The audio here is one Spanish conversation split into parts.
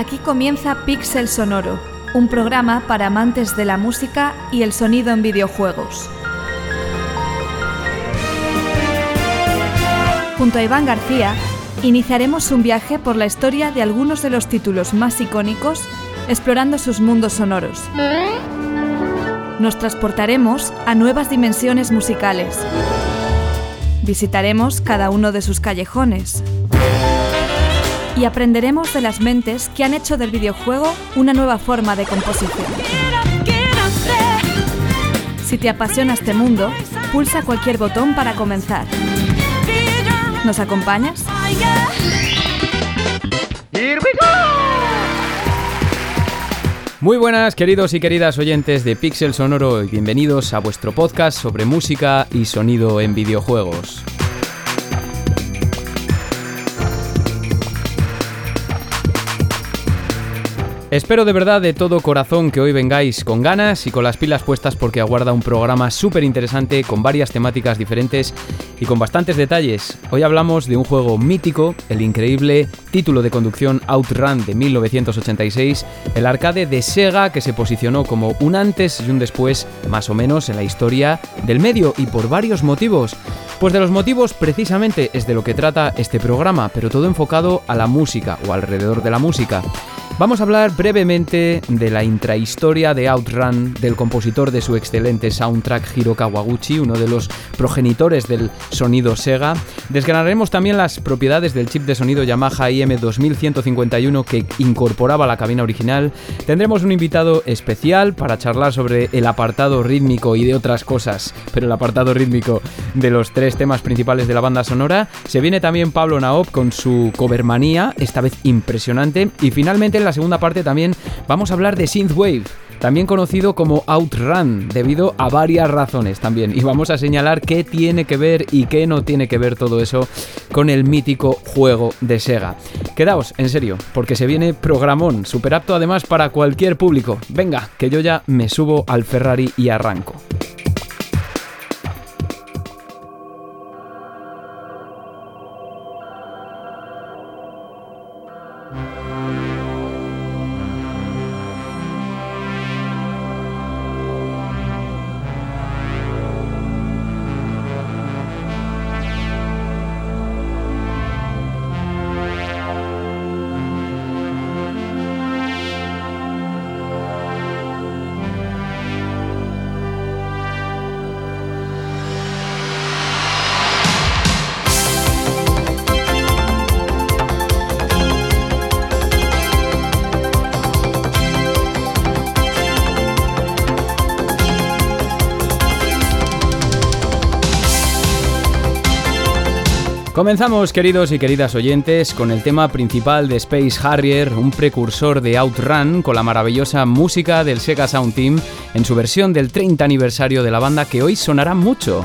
Aquí comienza Pixel Sonoro, un programa para amantes de la música y el sonido en videojuegos. Junto a Iván García, iniciaremos un viaje por la historia de algunos de los títulos más icónicos, explorando sus mundos sonoros. Nos transportaremos a nuevas dimensiones musicales. Visitaremos cada uno de sus callejones, y aprenderemos de las mentes que han hecho del videojuego una nueva forma de composición. Si te apasiona este mundo, pulsa cualquier botón para comenzar. ¿Nos acompañas? Muy buenas queridos y queridas oyentes de Pixel Sonoro y bienvenidos a vuestro podcast sobre música y sonido en videojuegos. Espero de verdad de todo corazón que hoy vengáis con ganas y con las pilas puestas porque aguarda un programa súper interesante con varias temáticas diferentes y con bastantes detalles. Hoy hablamos de un juego mítico, el increíble título de conducción Outrun de 1986, el arcade de Sega que se posicionó como un antes y un después más o menos en la historia del medio y por varios motivos. Pues de los motivos precisamente es de lo que trata este programa, pero todo enfocado a la música o alrededor de la música. Vamos a hablar brevemente de la intrahistoria de Outrun del compositor de su excelente soundtrack Hiro Kawaguchi, uno de los progenitores del sonido Sega. Desgranaremos también las propiedades del chip de sonido Yamaha IM2151 que incorporaba la cabina original. Tendremos un invitado especial para charlar sobre el apartado rítmico y de otras cosas, pero el apartado rítmico de los tres temas principales de la banda sonora. Se viene también Pablo Naop con su covermanía, esta vez impresionante. Y finalmente en la segunda parte también vamos a hablar de Synthwave también conocido como Outrun, debido a varias razones también. Y vamos a señalar qué tiene que ver y qué no tiene que ver todo eso con el mítico juego de Sega. Quedaos, en serio, porque se viene programón, super apto además para cualquier público. Venga, que yo ya me subo al Ferrari y arranco. Comenzamos, queridos y queridas oyentes, con el tema principal de Space Harrier, un precursor de Outrun, con la maravillosa música del Sega Sound Team en su versión del 30 aniversario de la banda que hoy sonará mucho.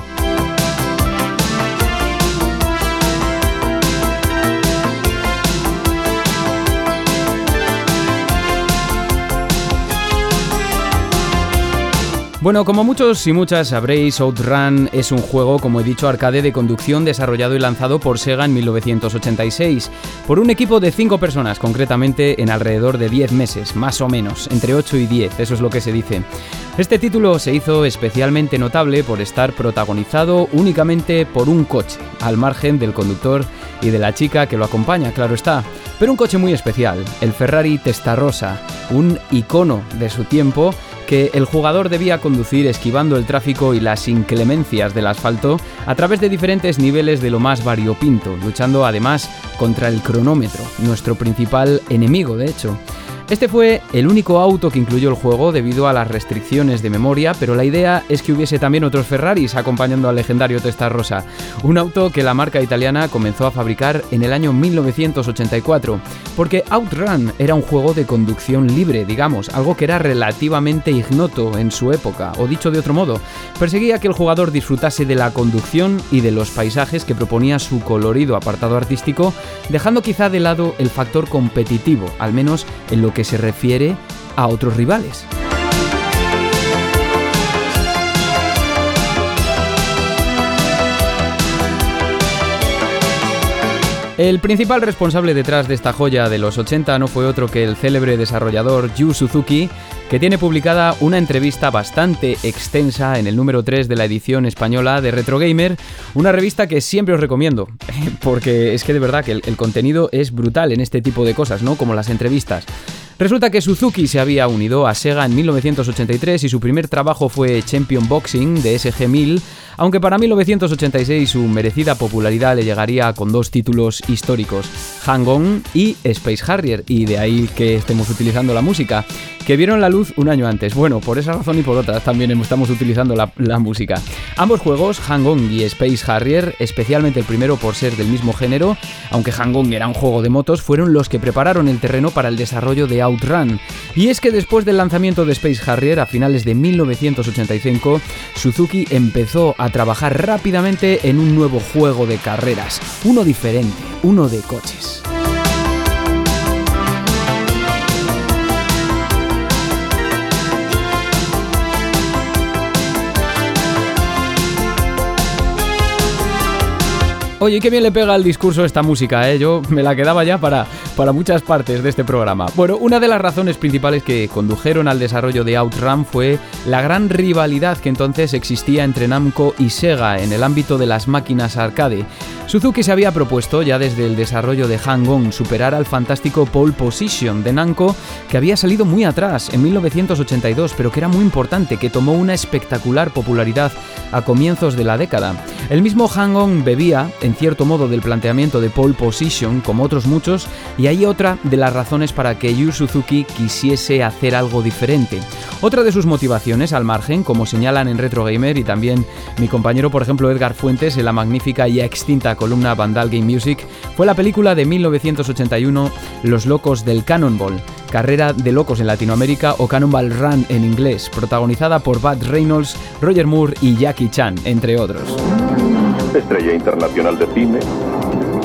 Bueno, como muchos y muchas sabréis, Outrun es un juego, como he dicho, arcade de conducción desarrollado y lanzado por Sega en 1986, por un equipo de 5 personas, concretamente en alrededor de 10 meses, más o menos, entre 8 y 10, eso es lo que se dice. Este título se hizo especialmente notable por estar protagonizado únicamente por un coche, al margen del conductor y de la chica que lo acompaña, claro está. Pero un coche muy especial, el Ferrari Testarossa, un icono de su tiempo que el jugador debía conducir esquivando el tráfico y las inclemencias del asfalto a través de diferentes niveles de lo más variopinto, luchando además contra el cronómetro, nuestro principal enemigo de hecho. Este fue el único auto que incluyó el juego debido a las restricciones de memoria, pero la idea es que hubiese también otros Ferraris acompañando al legendario Testarossa, un auto que la marca italiana comenzó a fabricar en el año 1984, porque Outrun era un juego de conducción libre, digamos, algo que era relativamente ignoto en su época, o dicho de otro modo, perseguía que el jugador disfrutase de la conducción y de los paisajes que proponía su colorido apartado artístico, dejando quizá de lado el factor competitivo, al menos en lo que se refiere a otros rivales. El principal responsable detrás de esta joya de los 80 no fue otro que el célebre desarrollador Yu Suzuki, que tiene publicada una entrevista bastante extensa en el número 3 de la edición española de Retro Gamer, una revista que siempre os recomiendo, porque es que de verdad que el, el contenido es brutal en este tipo de cosas, ¿no? Como las entrevistas. Resulta que Suzuki se había unido a Sega en 1983 y su primer trabajo fue Champion Boxing de SG-1000, aunque para 1986 su merecida popularidad le llegaría con dos títulos históricos, Hang-On y Space Harrier, y de ahí que estemos utilizando la música, que vieron la luz un año antes. Bueno, por esa razón y por otras también estamos utilizando la, música. Ambos juegos, Hang-On y Space Harrier, especialmente el primero por ser del mismo género, aunque Hang-On era un juego de motos, fueron los que prepararon el terreno para el desarrollo de Outrun. Y es que después del lanzamiento de Space Harrier a finales de 1985, Suzuki empezó a trabajar rápidamente en un nuevo juego de carreras, uno diferente, uno de coches. Oye, qué bien le pega al discurso esta música, ¿eh? Yo me la quedaba ya para, para muchas partes de este programa. Bueno, una de las razones principales que condujeron al desarrollo de Outrun fue la gran rivalidad que entonces existía entre Namco y Sega en el ámbito de las máquinas arcade. Suzuki se había propuesto ya desde el desarrollo de Hang-On superar al fantástico Pole Position de Namco, que había salido muy atrás en 1982, pero que era muy importante, que tomó una espectacular popularidad a comienzos de la década. El mismo Hang-On bebía, en cierto modo, del planteamiento de Pole Position, como otros muchos, y hay otra de las razones para que Yu Suzuki quisiese hacer algo diferente. Otra de sus motivaciones, al margen, como señalan en Retro Gamer y también mi compañero, por ejemplo, Edgar Fuentes, en la magnífica y extinta columna Vandal Game Music, fue la película de 1981 Los Locos del Cannonball, carrera de locos en Latinoamérica o Cannonball Run en inglés, protagonizada por Bud Reynolds, Roger Moore y Jackie Chan, entre otros. Estrella internacional de cine,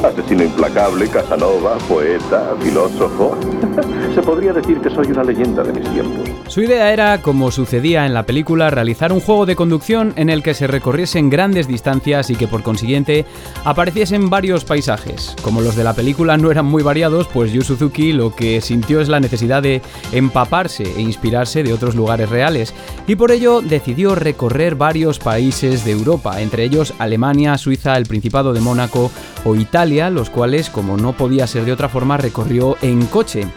asesino implacable, Casanova, poeta, filósofo. Se podría decir que soy una leyenda de mis tiempos. Su idea era, como sucedía en la película, realizar un juego de conducción en el que se recorriesen grandes distancias y que por consiguiente apareciesen varios paisajes. Como los de la película no eran muy variados, pues Yu Suzuki lo que sintió es la necesidad de empaparse e inspirarse de otros lugares reales, y por ello decidió recorrer varios países de Europa, entre ellos Alemania, Suiza, el Principado de Mónaco o Italia, los cuales, como no podía ser de otra forma, recorrió en coche.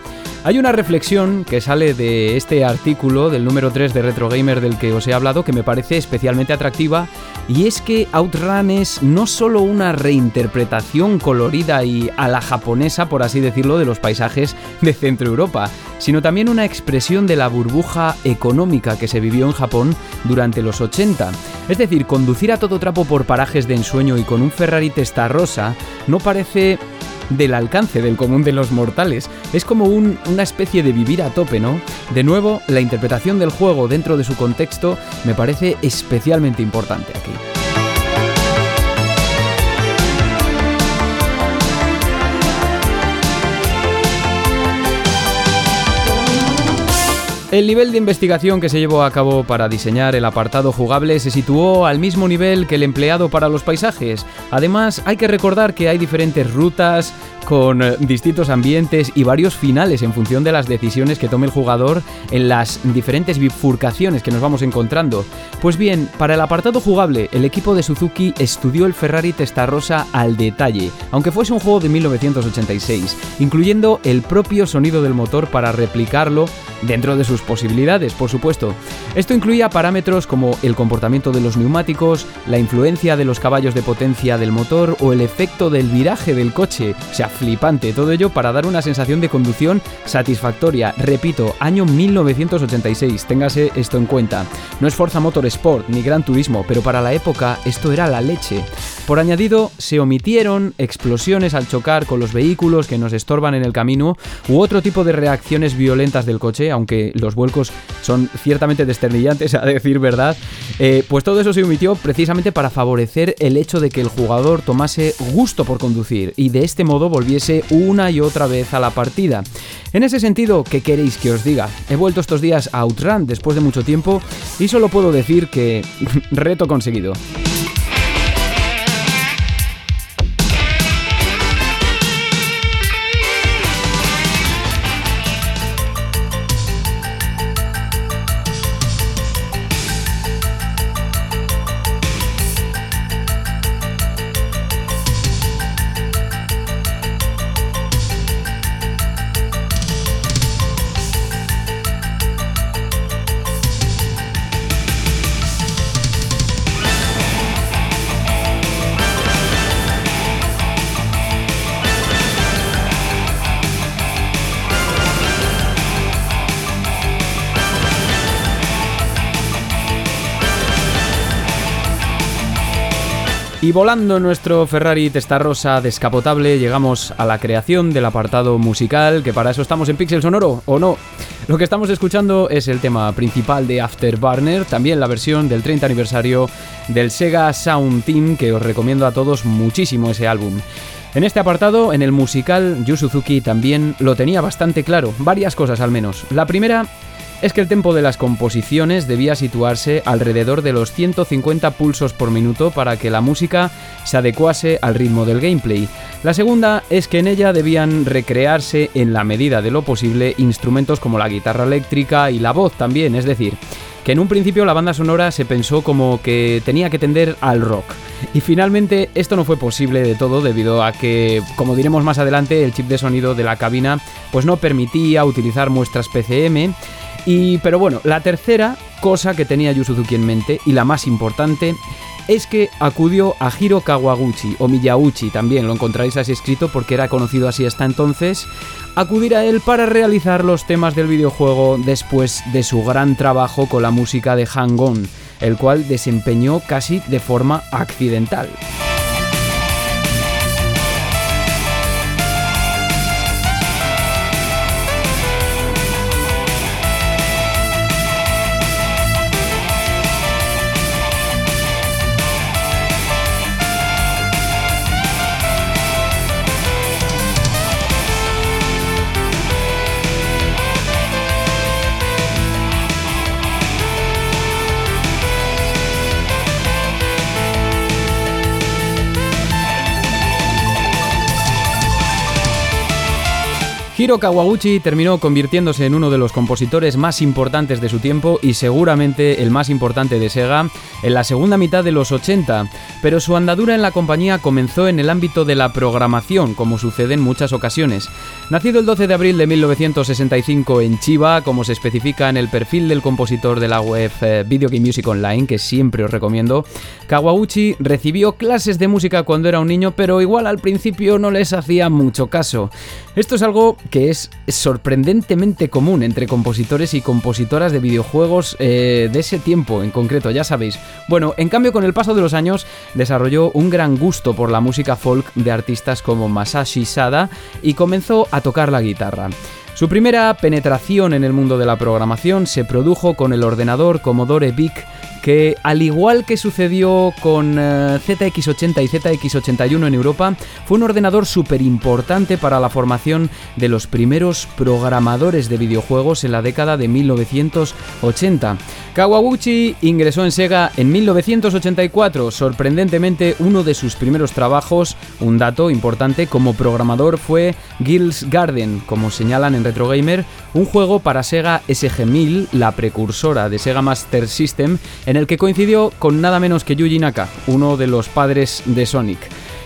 Hay una reflexión que sale de este artículo del número 3 de Retro Gamer del que os he hablado que me parece especialmente atractiva y es que Outrun es no solo una reinterpretación colorida y a la japonesa, por así decirlo, de los paisajes de Centro Europa, sino también una expresión de la burbuja económica que se vivió en Japón durante los 80. Es decir, conducir a todo trapo por parajes de ensueño y con un Ferrari rosa no parece del alcance del común de los mortales. Es como un, una especie de vivir a tope, ¿no? De nuevo, la interpretación del juego dentro de su contexto me parece especialmente importante aquí. El nivel de investigación que se llevó a cabo para diseñar el apartado jugable se situó al mismo nivel que el empleado para los paisajes. Además, hay que recordar que hay diferentes rutas con eh, distintos ambientes y varios finales en función de las decisiones que tome el jugador en las diferentes bifurcaciones que nos vamos encontrando. Pues bien, para el apartado jugable, el equipo de Suzuki estudió el Ferrari Testarossa al detalle, aunque fuese un juego de 1986, incluyendo el propio sonido del motor para replicarlo dentro de sus posibilidades, por supuesto. Esto incluía parámetros como el comportamiento de los neumáticos, la influencia de los caballos de potencia del motor o el efecto del viraje del coche, o sea, flipante, todo ello para dar una sensación de conducción satisfactoria. Repito, año 1986, téngase esto en cuenta. No es Forza Motorsport ni Gran Turismo, pero para la época esto era la leche. Por añadido, se omitieron explosiones al chocar con los vehículos que nos estorban en el camino u otro tipo de reacciones violentas del coche, aunque los vuelcos son ciertamente desternillantes, a decir verdad, eh, pues todo eso se omitió precisamente para favorecer el hecho de que el jugador tomase gusto por conducir y de este modo volviese una y otra vez a la partida. En ese sentido, ¿qué queréis que os diga? He vuelto estos días a Outrun después de mucho tiempo y solo puedo decir que reto conseguido. Volando nuestro Ferrari Testarossa descapotable, llegamos a la creación del apartado musical, que para eso estamos en Pixel Sonoro, ¿o no? Lo que estamos escuchando es el tema principal de Afterburner, también la versión del 30 aniversario del Sega Sound Team, que os recomiendo a todos muchísimo ese álbum. En este apartado, en el musical, Yu Suzuki también lo tenía bastante claro, varias cosas al menos. La primera es que el tempo de las composiciones debía situarse alrededor de los 150 pulsos por minuto para que la música se adecuase al ritmo del gameplay. La segunda es que en ella debían recrearse en la medida de lo posible instrumentos como la guitarra eléctrica y la voz también, es decir, que en un principio la banda sonora se pensó como que tenía que tender al rock. Y finalmente esto no fue posible de todo debido a que, como diremos más adelante, el chip de sonido de la cabina pues no permitía utilizar muestras PCM y, pero bueno, la tercera cosa que tenía Yu en mente, y la más importante, es que acudió a Hiro Kawaguchi, o Miyauchi también, lo encontráis así escrito porque era conocido así hasta entonces, acudir a él para realizar los temas del videojuego después de su gran trabajo con la música de Hang-On, el cual desempeñó casi de forma accidental. Hiro Kawaguchi terminó convirtiéndose en uno de los compositores más importantes de su tiempo y seguramente el más importante de Sega en la segunda mitad de los 80, pero su andadura en la compañía comenzó en el ámbito de la programación, como sucede en muchas ocasiones. Nacido el 12 de abril de 1965 en Chiba, como se especifica en el perfil del compositor de la web eh, Video Game Music Online, que siempre os recomiendo, Kawaguchi recibió clases de música cuando era un niño, pero igual al principio no les hacía mucho caso. Esto es algo que es sorprendentemente común entre compositores y compositoras de videojuegos eh, de ese tiempo en concreto, ya sabéis. Bueno, en cambio con el paso de los años desarrolló un gran gusto por la música folk de artistas como Masashi Sada y comenzó a tocar la guitarra. Su primera penetración en el mundo de la programación se produjo con el ordenador Commodore VIC que al igual que sucedió con eh, ZX80 y ZX81 en Europa, fue un ordenador súper importante para la formación de los primeros programadores de videojuegos en la década de 1980. Kawaguchi ingresó en Sega en 1984, sorprendentemente uno de sus primeros trabajos, un dato importante como programador fue Guilds Garden, como señalan en Retro Gamer, un juego para Sega SG-1000, la precursora de Sega Master System, en el que coincidió con nada menos que Yuji Naka, uno de los padres de Sonic.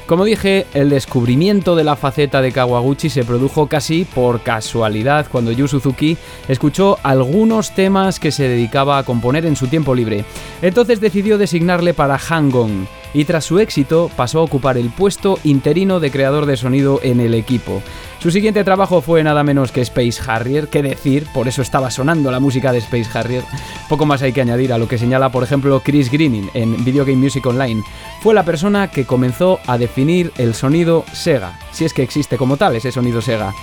Como dije, el descubrimiento de la faceta de Kawaguchi se produjo casi por casualidad cuando Yu Suzuki escuchó algunos temas que se dedicaba a componer en su tiempo libre. Entonces decidió designarle para Hang-On y tras su éxito pasó a ocupar el puesto interino de creador de sonido en el equipo. Su siguiente trabajo fue nada menos que Space Harrier, qué decir, por eso estaba sonando la música de Space Harrier. Poco más hay que añadir a lo que señala, por ejemplo, Chris Greening en Video Game Music Online. Fue la persona que comenzó a definir el sonido Sega, si es que existe como tal ese sonido Sega.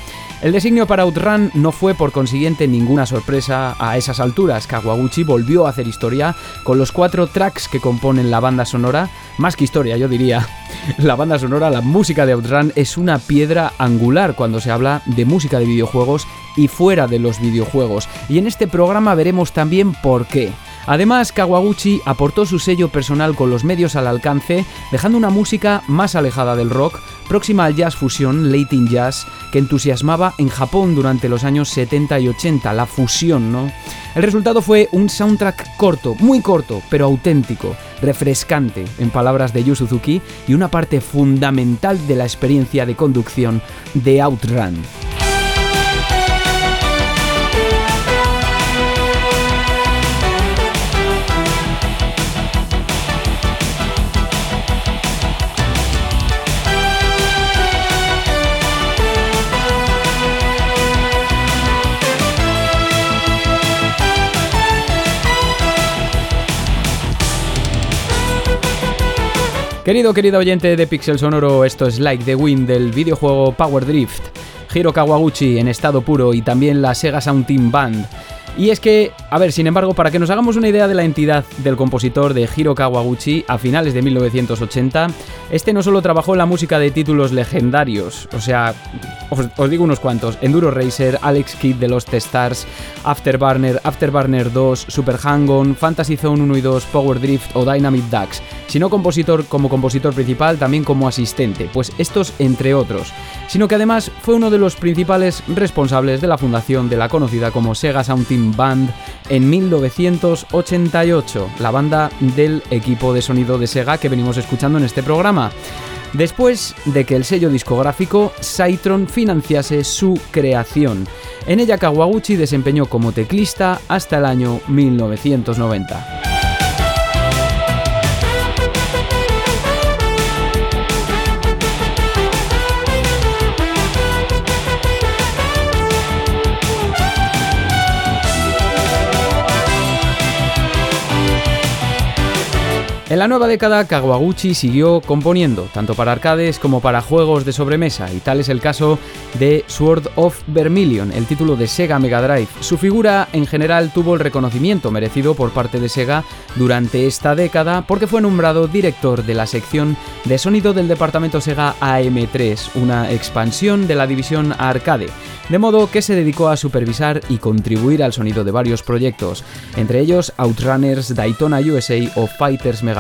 El designio para Outrun no fue por consiguiente ninguna sorpresa a esas alturas. Kawaguchi volvió a hacer historia con los cuatro tracks que componen la banda sonora, más que historia yo diría. La banda sonora, la música de Outrun es una piedra angular cuando se habla de música de videojuegos y fuera de los videojuegos. Y en este programa veremos también por qué. Además, Kawaguchi aportó su sello personal con los medios al alcance, dejando una música más alejada del rock, próxima al jazz fusión, Latin Jazz, que entusiasmaba en Japón durante los años 70 y 80, la fusión, ¿no? El resultado fue un soundtrack corto, muy corto, pero auténtico, refrescante, en palabras de Yu Suzuki, y una parte fundamental de la experiencia de conducción de Outrun. Querido, querido oyente de Pixel Sonoro, esto es Like the Wind del videojuego Power Drift. Hiro Kawaguchi en estado puro y también la Sega Sound Team Band. Y es que, a ver, sin embargo, para que nos hagamos una idea de la entidad del compositor de Hiro Kawaguchi a finales de 1980, este no solo trabajó en la música de títulos legendarios, o sea, os, digo unos cuantos, Enduro Racer, Alex Kidd de Lost Stars, Afterburner, Afterburner 2, Super Hang-On, Fantasy Zone 1 y 2, Power Drift o Dynamic Ducks, sino compositor como compositor principal, también como asistente, pues estos entre otros, sino que además fue uno de los principales responsables de la fundación de la conocida como Sega Sound Team Band en 1988, la banda del equipo de sonido de Sega que venimos escuchando en este programa. Después de que el sello discográfico Saitron financiase su creación. En ella Kawaguchi desempeñó como teclista hasta el año 1990. En la nueva década, Kawaguchi siguió componiendo, tanto para arcades como para juegos de sobremesa, y tal es el caso de Sword of Vermilion, el título de Sega Mega Drive. Su figura en general tuvo el reconocimiento merecido por parte de Sega durante esta década porque fue nombrado director de la sección de sonido del departamento Sega AM3, una expansión de la división arcade, de modo que se dedicó a supervisar y contribuir al sonido de varios proyectos, entre ellos Outrunners, Daytona USA o Fighters Mega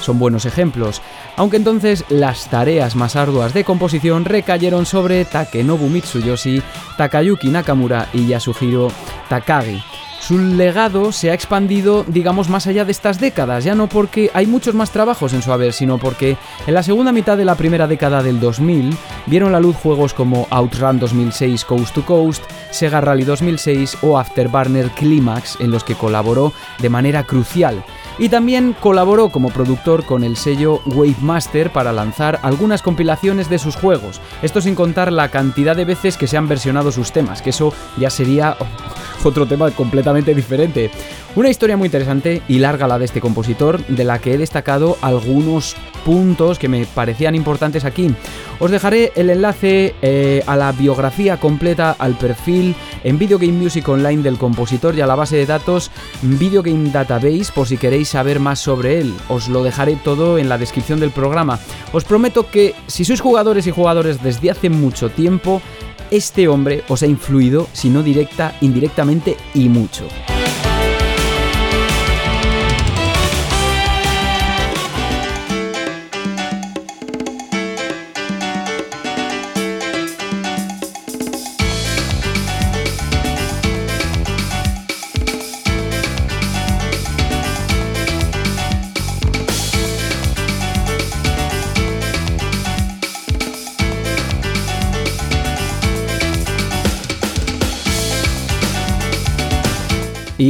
Son buenos ejemplos, aunque entonces las tareas más arduas de composición recayeron sobre Takenobu Mitsuyoshi, Takayuki Nakamura y Yasuhiro Takagi. Su legado se ha expandido, digamos, más allá de estas décadas, ya no porque hay muchos más trabajos en su haber, sino porque en la segunda mitad de la primera década del 2000 vieron la luz juegos como Outrun 2006 Coast to Coast, Sega Rally 2006 o Afterburner Climax, en los que colaboró de manera crucial y también colaboró como productor con el sello Wave Master para lanzar algunas compilaciones de sus juegos, esto sin contar la cantidad de veces que se han versionado sus temas, que eso ya sería otro tema completamente diferente. Una historia muy interesante y larga la de este compositor, de la que he destacado algunos puntos que me parecían importantes aquí. Os dejaré el enlace eh, a la biografía completa, al perfil en Video Game Music Online del compositor y a la base de datos Video Game Database por si queréis saber más sobre él. Os lo dejaré todo en la descripción del programa. Os prometo que si sois jugadores y jugadores desde hace mucho tiempo, este hombre os ha influido, si no directa, indirectamente y mucho.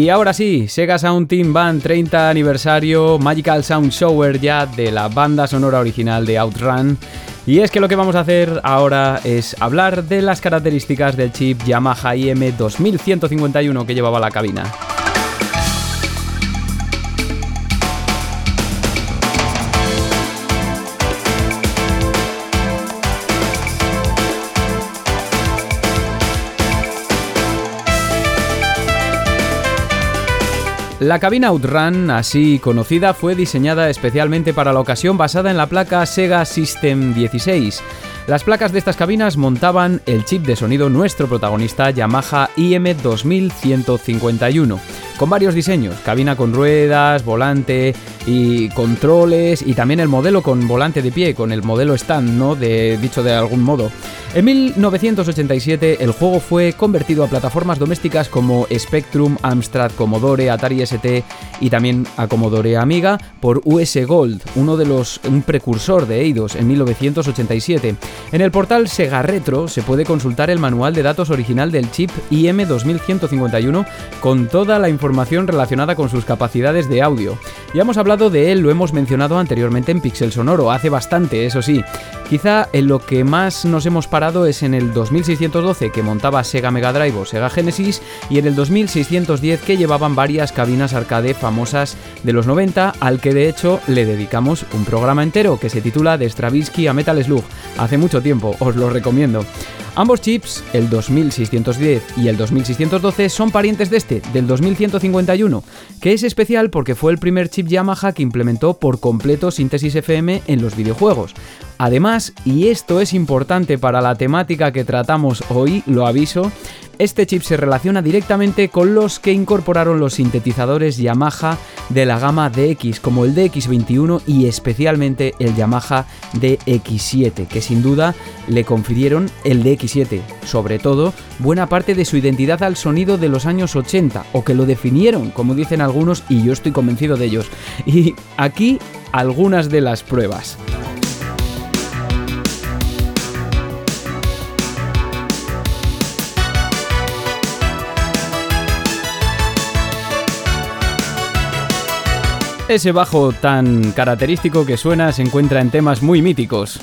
Y ahora sí, Sega Sound Team Band 30 aniversario, Magical Sound Shower ya de la banda sonora original de Outrun. Y es que lo que vamos a hacer ahora es hablar de las características del chip Yamaha IM 2151 que llevaba la cabina. La cabina Outrun, así conocida, fue diseñada especialmente para la ocasión basada en la placa Sega System 16. Las placas de estas cabinas montaban el chip de sonido nuestro protagonista Yamaha IM 2151 con varios diseños, cabina con ruedas, volante y controles y también el modelo con volante de pie, con el modelo stand, ¿no? De, dicho de algún modo. En 1987 el juego fue convertido a plataformas domésticas como Spectrum, Amstrad, Commodore, Atari ST y también a Commodore Amiga por US Gold, uno de los un precursor de Eidos en 1987. En el portal Sega Retro se puede consultar el manual de datos original del chip IM 2151 con toda la información relacionada con sus capacidades de audio. Ya hemos hablado hablado de él, lo hemos mencionado anteriormente en Pixel Sonoro, hace bastante, eso sí. Quizá en lo que más nos hemos parado es en el 2612 que montaba Sega Mega Drive o Sega Genesis y en el 2610 que llevaban varias cabinas arcade famosas de los 90 al que de hecho le dedicamos un programa entero que se titula De Stravinsky a Metal Slug. Hace mucho tiempo, os lo recomiendo. Ambos chips, el 2610 y el 2612, son parientes de este, del 2151, que es especial porque fue el primer chip Yamaha que implementó por completo síntesis FM en los videojuegos. Además, y esto es importante para la temática que tratamos hoy, lo aviso, este chip se relaciona directamente con los que incorporaron los sintetizadores Yamaha de la gama DX, como el DX21 y especialmente el Yamaha DX7, que sin duda le confirieron el DX7, sobre todo buena parte de su identidad al sonido de los años 80, o que lo definieron, como dicen algunos, y yo estoy convencido de ellos. Y aquí algunas de las pruebas. Ese bajo tan característico que suena se encuentra en temas muy míticos.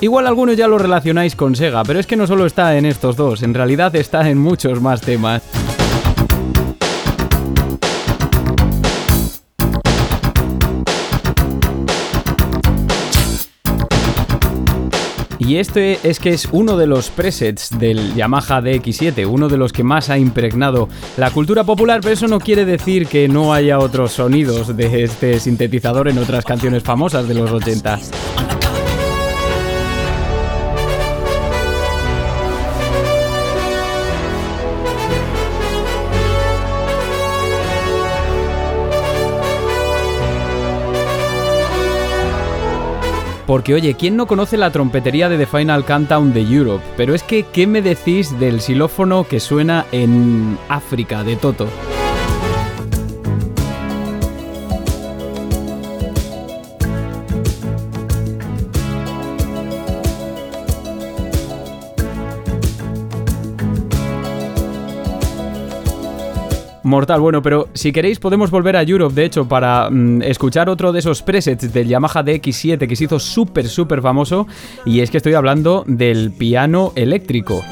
Igual algunos ya lo relacionáis con Sega, pero es que no solo está en estos dos, en realidad está en muchos más temas. Y este es que es uno de los presets del Yamaha DX7, uno de los que más ha impregnado la cultura popular, pero eso no quiere decir que no haya otros sonidos de este sintetizador en otras canciones famosas de los 80. Porque oye, ¿quién no conoce la trompetería de The Final Countdown de Europe? Pero es que, ¿qué me decís del xilófono que suena en África de Toto? Mortal, bueno, pero si queréis podemos volver a Europe, de hecho, para mm, escuchar otro de esos presets del Yamaha DX7 que se hizo súper, súper famoso, y es que estoy hablando del piano eléctrico.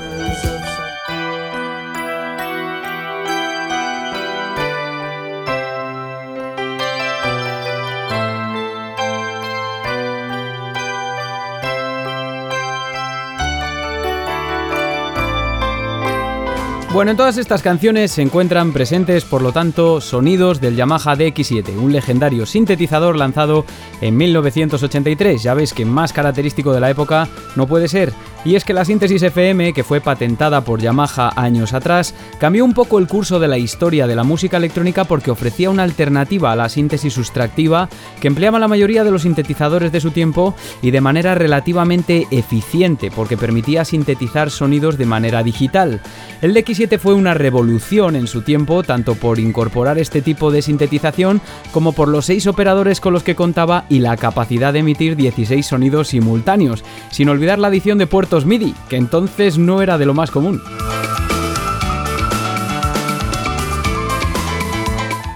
Bueno, en todas estas canciones se encuentran presentes, por lo tanto, sonidos del Yamaha DX7, un legendario sintetizador lanzado en 1983. Ya veis que más característico de la época no puede ser. Y es que la síntesis FM, que fue patentada por Yamaha años atrás, cambió un poco el curso de la historia de la música electrónica porque ofrecía una alternativa a la síntesis sustractiva que empleaba la mayoría de los sintetizadores de su tiempo y de manera relativamente eficiente porque permitía sintetizar sonidos de manera digital. El DX7 fue una revolución en su tiempo tanto por incorporar este tipo de sintetización como por los seis operadores con los que contaba y la capacidad de emitir 16 sonidos simultáneos, sin olvidar la adición de puertos MIDI, que entonces no era de lo más común.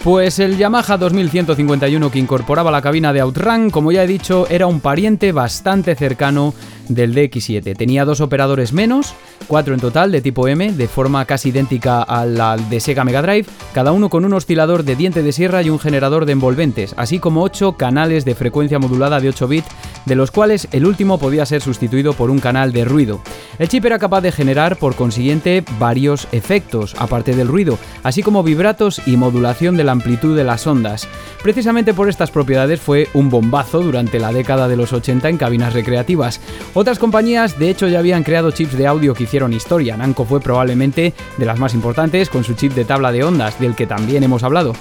Pues el Yamaha 2151 que incorporaba la cabina de Outrun, como ya he dicho, era un pariente bastante cercano del DX7. Tenía dos operadores menos, cuatro en total de tipo M, de forma casi idéntica a la de Sega Mega Drive, cada uno con un oscilador de diente de sierra y un generador de envolventes, así como ocho canales de frecuencia modulada de 8 bits, de los cuales el último podía ser sustituido por un canal de ruido. El chip era capaz de generar, por consiguiente, varios efectos, aparte del ruido, así como vibratos y modulación de la amplitud de las ondas. Precisamente por estas propiedades fue un bombazo durante la década de los 80 en cabinas recreativas. Otras compañías de hecho ya habían creado chips de audio que hicieron historia. Namco fue probablemente de las más importantes con su chip de tabla de ondas, del que también hemos hablado.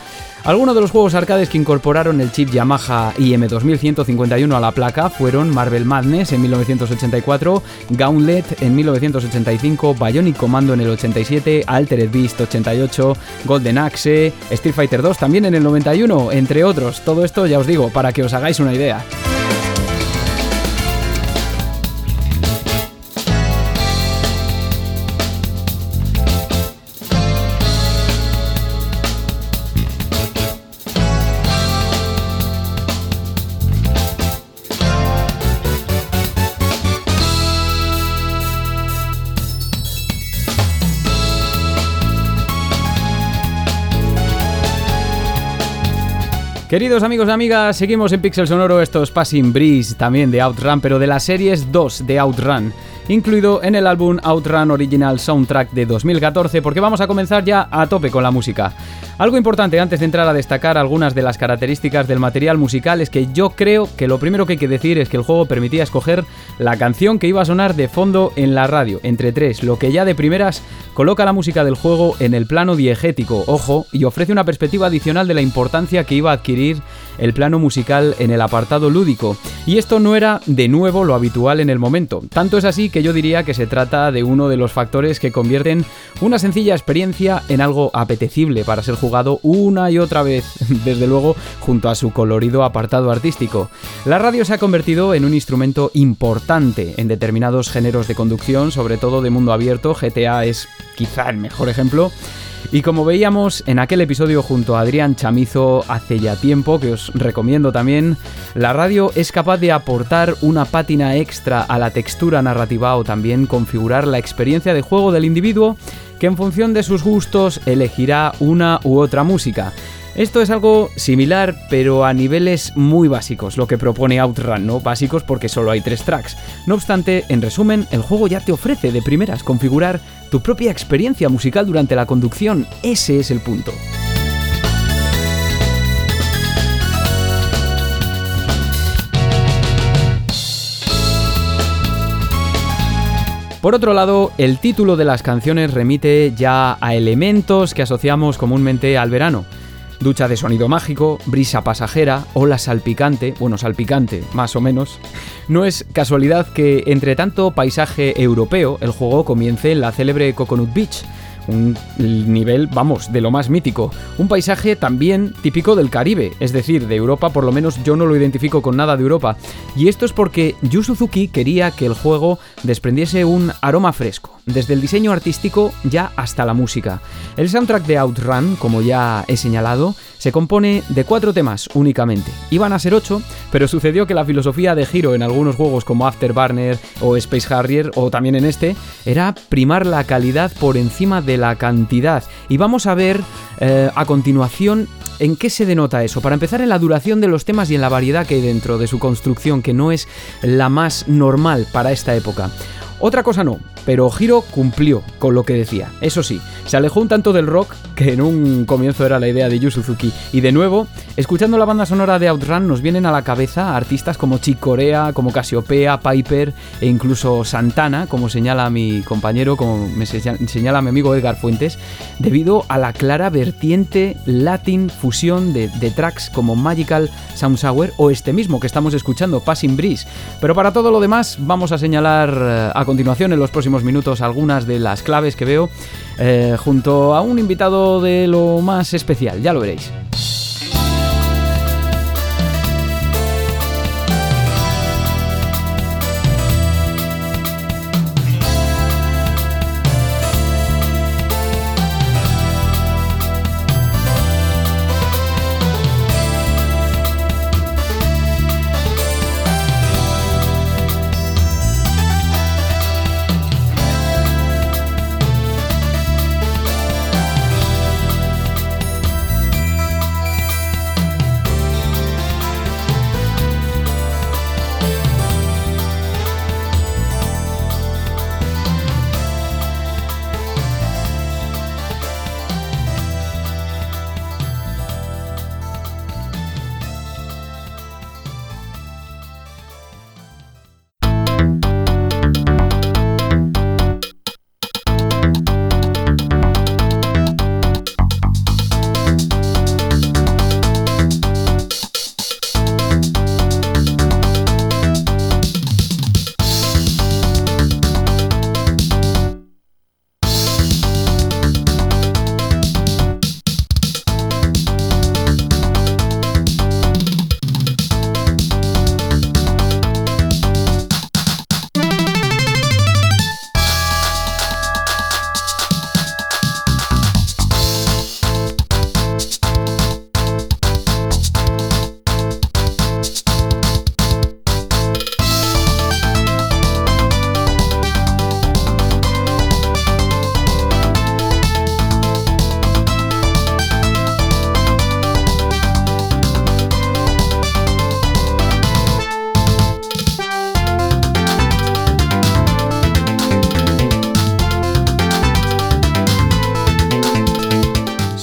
Algunos de los juegos arcades que incorporaron el chip Yamaha IM2151 a la placa fueron Marvel Madness en 1984, Gauntlet en 1985, Bionic Commando en el 87, Altered Beast 88, Golden Axe, Street Fighter 2 también en el 91, entre otros. Todo esto ya os digo, para que os hagáis una idea. Queridos amigos y amigas, seguimos en Pixel Sonoro, estos Passing Breeze, también de Outrun, pero de las series 2 de Outrun, incluido en el álbum Outrun Original Soundtrack de 2014, porque vamos a comenzar ya a tope con la música. Algo importante antes de entrar a destacar algunas de las características del material musical es que yo creo que lo primero que hay que decir es que el juego permitía escoger la canción que iba a sonar de fondo en la radio, entre tres, lo que ya de primeras coloca la música del juego en el plano diegético, ojo, y ofrece una perspectiva adicional de la importancia que iba a adquirir el plano musical en el apartado lúdico. Y esto no era de nuevo lo habitual en el momento. Tanto es así que yo diría que se trata de uno de los factores que convierten una sencilla experiencia en algo apetecible para ser jugado una y otra vez, desde luego, junto a su colorido apartado artístico. La radio se ha convertido en un instrumento importante en determinados géneros de conducción, sobre todo de mundo abierto, GTA es quizá el mejor ejemplo. Y como veíamos en aquel episodio junto a Adrián Chamizo hace ya tiempo, que os recomiendo también, la radio es capaz de aportar una pátina extra a la textura narrativa o también configurar la experiencia de juego del individuo que en función de sus gustos elegirá una u otra música. Esto es algo similar, pero a niveles muy básicos, lo que propone Outrun, ¿no? Básicos porque solo hay tres tracks. No obstante, en resumen, el juego ya te ofrece de primeras configurar tu propia experiencia musical durante la conducción. Ese es el punto. Por otro lado, el título de las canciones remite ya a elementos que asociamos comúnmente al verano. Ducha de sonido mágico, brisa pasajera, ola salpicante, bueno, salpicante, más o menos. No es casualidad que entre tanto paisaje europeo, el juego comience en la célebre Coconut Beach, un nivel, vamos, de lo más mítico. Un paisaje también típico del Caribe, es decir, de Europa, por lo menos yo no lo identifico con nada de Europa. Y esto es porque Yu Suzuki quería que el juego desprendiese un aroma fresco, desde el diseño artístico ya hasta la música. El soundtrack de Outrun, como ya he señalado, se compone de cuatro temas únicamente. Iban a ser ocho, pero sucedió que la filosofía de giro en algunos juegos como Afterburner o Space Harrier, o también en este, era primar la calidad por encima de la cantidad. Y vamos a ver eh, a continuación ¿En qué se denota eso? Para empezar, en la duración de los temas y en la variedad que hay dentro de su construcción, que no es la más normal para esta época. Otra cosa no, pero Hiro cumplió con lo que decía. Eso sí, se alejó un tanto del rock, que en un comienzo era la idea de Yu Suzuki. Y de nuevo, escuchando la banda sonora de Outrun, nos vienen a la cabeza artistas como Chick Corea, como Casiopea, Piper e incluso Santana, como señala mi compañero, como me señala mi amigo Edgar Fuentes, debido a la clara vertiente latin fusión de, de tracks como Magical Sound Sour o este mismo que estamos escuchando, Passing Breeze. Pero para todo lo demás, vamos a señalar eh, a continuación en los próximos minutos algunas de las claves que veo eh, junto a un invitado de lo más especial, ya lo veréis.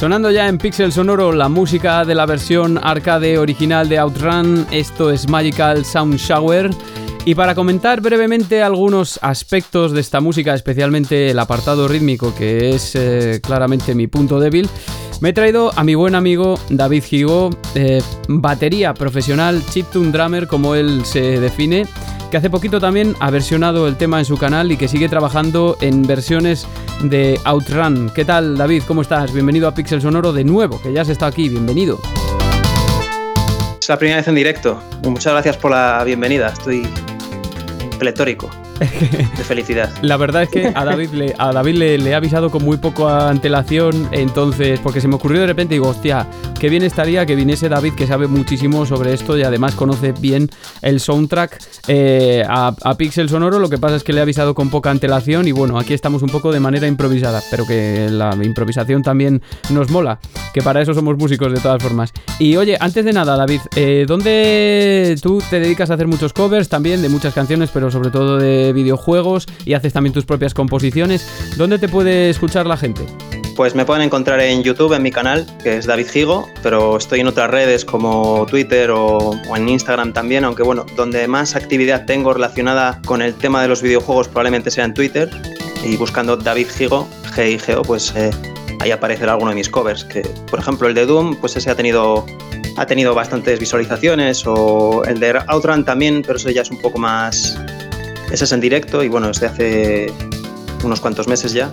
Sonando ya en Pixel Sonoro la música de la versión arcade original de Outrun, esto es Magical Sound Shower. Y para comentar brevemente algunos aspectos de esta música, especialmente el apartado rítmico, que es eh, claramente mi punto débil, me he traído a mi buen amigo David Higo, eh, batería profesional, chiptune drummer como él se define que hace poquito también ha versionado el tema en su canal y que sigue trabajando en versiones de Outrun. ¿Qué tal, David? ¿Cómo estás? Bienvenido a Pixel Sonoro de nuevo, que ya has estado aquí. Bienvenido. Es la primera vez en directo. Muchas gracias por la bienvenida. Estoy pletórico de felicidad. La verdad es que a David, le, a David le, he avisado con muy poco antelación, entonces, porque se me ocurrió de repente, digo, hostia, qué bien estaría que viniese David, que sabe muchísimo sobre esto y además conoce bien el soundtrack eh, a, Pixel Sonoro. Lo que pasa es que le he avisado con poca antelación y bueno, aquí estamos un poco de manera improvisada, pero que la improvisación también nos mola, que para eso somos músicos de todas formas. Y oye, antes de nada, David, eh, ¿dónde tú te dedicas a hacer muchos covers también de muchas canciones, pero sobre todo de videojuegos y haces también tus propias composiciones. ¿Dónde te puede escuchar la gente? Pues me pueden encontrar en YouTube, en mi canal, que es David Gigo, pero estoy en otras redes como Twitter o, en Instagram también, aunque bueno, donde más actividad tengo relacionada con el tema de los videojuegos probablemente sea en Twitter, y buscando David Gigo, G y G pues eh, ahí aparecerá alguno de mis covers, que por ejemplo el de Doom, pues ese ha tenido, ha tenido bastantes visualizaciones, o el de Outrun también, pero eso ya es un poco más ese es en directo y bueno, desde hace unos cuantos meses ya.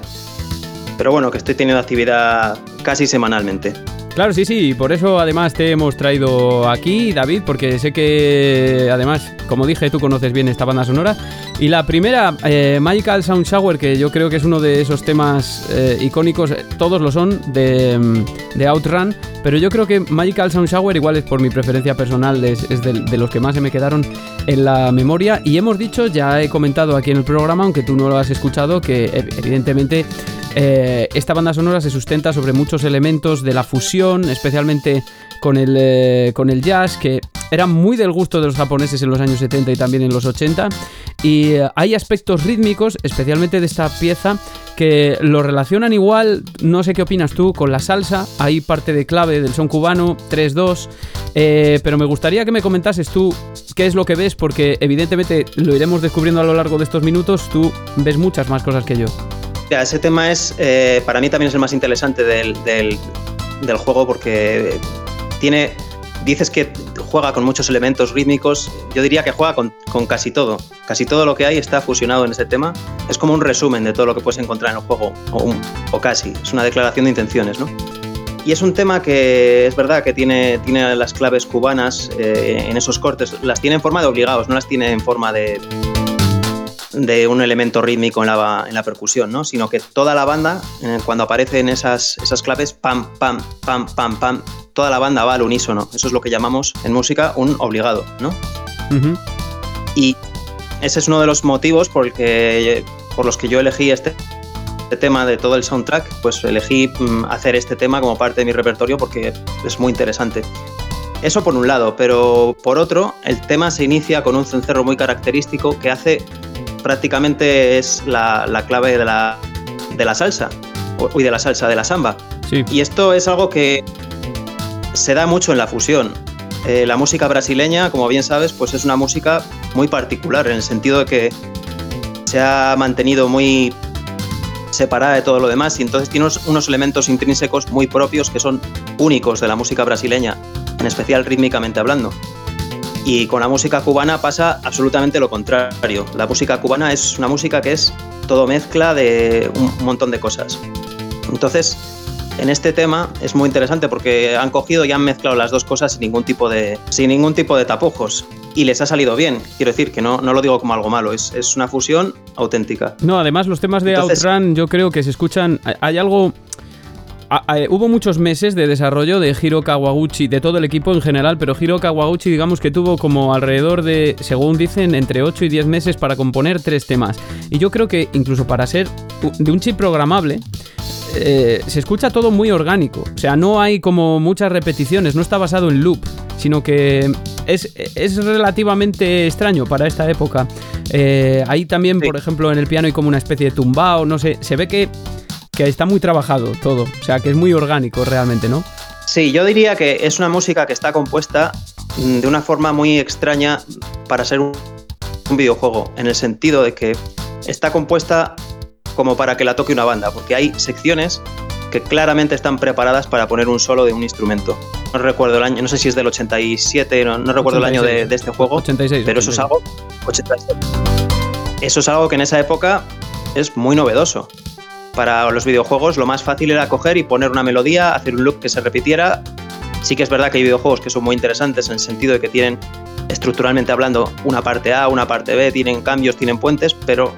Pero bueno, que estoy teniendo actividad casi semanalmente. Claro, sí, sí, por eso además te hemos traído aquí, David, porque sé que además, como dije, tú conoces bien esta banda sonora. Y la primera, eh, Magical Sound Shower, que yo creo que es uno de esos temas eh, icónicos, eh, todos lo son, de, mm, de, Outrun, pero yo creo que Magical Sound Shower, igual es por mi preferencia personal, es, de, los que más se me quedaron en la memoria. Y hemos dicho, ya he comentado aquí en el programa, aunque tú no lo has escuchado, que evidentemente eh, esta banda sonora se sustenta sobre muchos elementos de la fusión, especialmente con el, eh, con el jazz, que era muy del gusto de los japoneses en los años 70 y también en los 80. Y eh, hay aspectos rítmicos, especialmente de esta pieza, que lo relacionan igual, no sé qué opinas tú, con la salsa. Hay parte de clave del son cubano, 3-2. pero me gustaría que me comentases tú qué es lo que ves, porque evidentemente lo iremos descubriendo a lo largo de estos minutos. Tú ves muchas más cosas que yo ese tema es, eh, para mí también es el más interesante del, juego porque tiene, dices que juega con muchos elementos rítmicos, yo diría que juega con, casi todo, casi todo lo que hay está fusionado en este tema, es como un resumen de todo lo que puedes encontrar en el juego, o, casi, es una declaración de intenciones, ¿no? Y es un tema que es verdad que tiene, tiene las claves cubanas eh, en esos cortes, las tiene en forma de obligados, no las tiene en forma de, de un elemento rítmico en la, en la percusión, ¿no? sino que toda la banda, eh, cuando aparecen esas, esas claves, pam, pam, pam, pam, pam, toda la banda va al unísono. Eso es lo que llamamos en música un obligado. ¿no? Y ese es uno de los motivos por, el que, por los que yo elegí este, tema de todo el soundtrack, pues elegí mm, hacer este tema como parte de mi repertorio porque es muy interesante. Eso por un lado, pero por otro, el tema se inicia con un cencerro muy característico que hace prácticamente es la, clave de la, de la salsa, y de la salsa, de la samba. Y esto es algo que se da mucho en la fusión. Eh, la música brasileña, como bien sabes, pues es una música muy particular, en el sentido de que se ha mantenido muy separada de todo lo demás y entonces tiene unos elementos intrínsecos muy propios que son únicos de la música brasileña, en especial rítmicamente hablando. Y con la música cubana pasa absolutamente lo contrario. La música cubana es una música que es todo mezcla de un montón de cosas. Entonces, en este tema es muy interesante porque han cogido y han mezclado las dos cosas sin ningún tipo de, sin ningún tipo de tapujos. Y les ha salido bien. Quiero decir que no, no lo digo como algo malo, es, es una fusión auténtica. No, además los temas de Outrun yo creo que se escuchan... Hay algo hubo muchos meses de desarrollo de Hiro Kawaguchi, de todo el equipo en general, pero Hiro Kawaguchi digamos que tuvo como alrededor de, según dicen, entre 8 y 10 meses para componer tres temas. Y yo creo que incluso para ser de un chip programable, eh, se escucha todo muy orgánico. O sea, no hay como muchas repeticiones, no está basado en loop, sino que es, relativamente extraño para esta época. Eh, ahí también, por ejemplo, en el piano hay como una especie de tumbao, no sé, se ve que que está muy trabajado todo, o sea, que es muy orgánico realmente, ¿no? Sí, yo diría que es una música que está compuesta mm, de una forma muy extraña para ser un, videojuego, en el sentido de que está compuesta como para que la toque una banda, porque hay secciones que claramente están preparadas para poner un solo de un instrumento. No recuerdo el año, no sé si es del 87, no, recuerdo el año de, este juego, 86, pero eso es algo 87. Eso es algo que en esa época es muy novedoso. Para los videojuegos lo más fácil era coger y poner una melodía, hacer un loop que se repitiera. Sí que es verdad que hay videojuegos que son muy interesantes en el sentido de que tienen estructuralmente hablando una parte A, una parte B, tienen cambios, tienen puentes, pero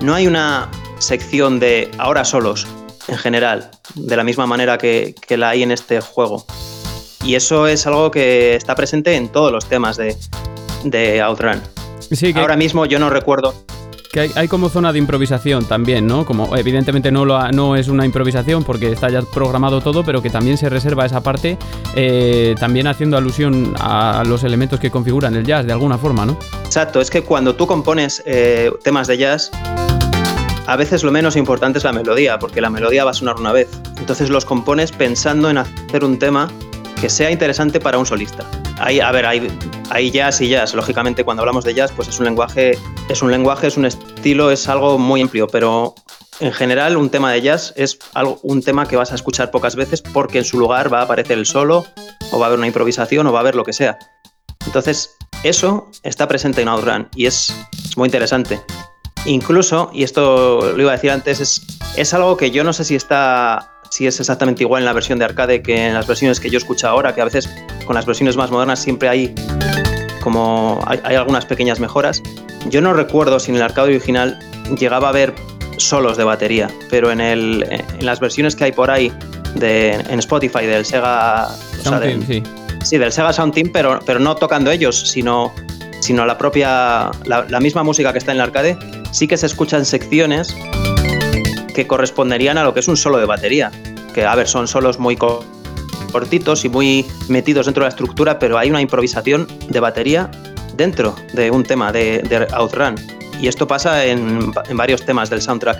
no hay una sección de ahora solos en general, de la misma manera que, la hay en este juego. Y eso es algo que está presente en todos los temas de, de Outrun. Ahora mismo yo no recuerdo hay, como zona de improvisación también, ¿no? Como evidentemente no es una improvisación porque está ya programado todo, pero que también se reserva esa parte, eh, también haciendo alusión a los elementos que configuran el jazz de alguna forma, ¿no? Exacto, es que cuando tú compones eh, temas de jazz, a veces lo menos importante es la melodía, porque la melodía va a sonar una vez. Entonces los compones pensando en hacer un tema que sea interesante para un solista. Hay, a ver, hay, hay jazz y jazz. Lógicamente, cuando hablamos de jazz, pues es un lenguaje, es un lenguaje, es un estilo, es algo muy amplio, pero en general un tema de jazz es algo, un tema que vas a escuchar pocas veces porque en su lugar va a aparecer el solo, o va a haber una improvisación, o va a haber lo que sea. Entonces, eso está presente en Outrun y es, es muy interesante. Incluso, y esto lo iba a decir antes, es, es algo que yo no sé si está si es exactamente igual en la versión de arcade que en las versiones que yo escucho ahora, que a veces con las versiones más modernas siempre hay como hay, algunas pequeñas mejoras. Yo no recuerdo si en el arcade original llegaba a haber solos de batería, pero en, el, en las versiones que hay por ahí de, en Spotify del Sega Sound sí. sí. del Sega Sound Team, pero, pero no tocando ellos, sino, sino la propia la, la misma música que está en el arcade, sí que se escuchan secciones que corresponderían a lo que es un solo de batería. Que, a ver, son solos muy cortitos y muy metidos dentro de la estructura, pero hay una improvisación de batería dentro de un tema de, Outrun. Y esto pasa en, varios temas del soundtrack.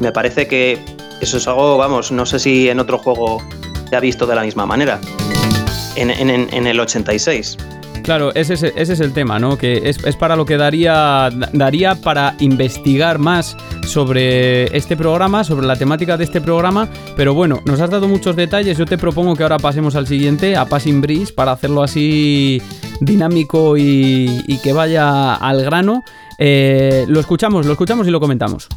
Me parece que eso es algo, vamos, no sé si en otro juego se ha visto de la misma manera. En, el 86. Claro, ese es, es el tema, ¿no? Que es, para lo que daría, daría para investigar más sobre este programa, sobre la temática de este programa, pero bueno, nos has dado muchos detalles, yo te propongo que ahora pasemos al siguiente, a Passing Breeze, para hacerlo así dinámico y, que vaya al grano. Eh, lo escuchamos, lo escuchamos y lo comentamos.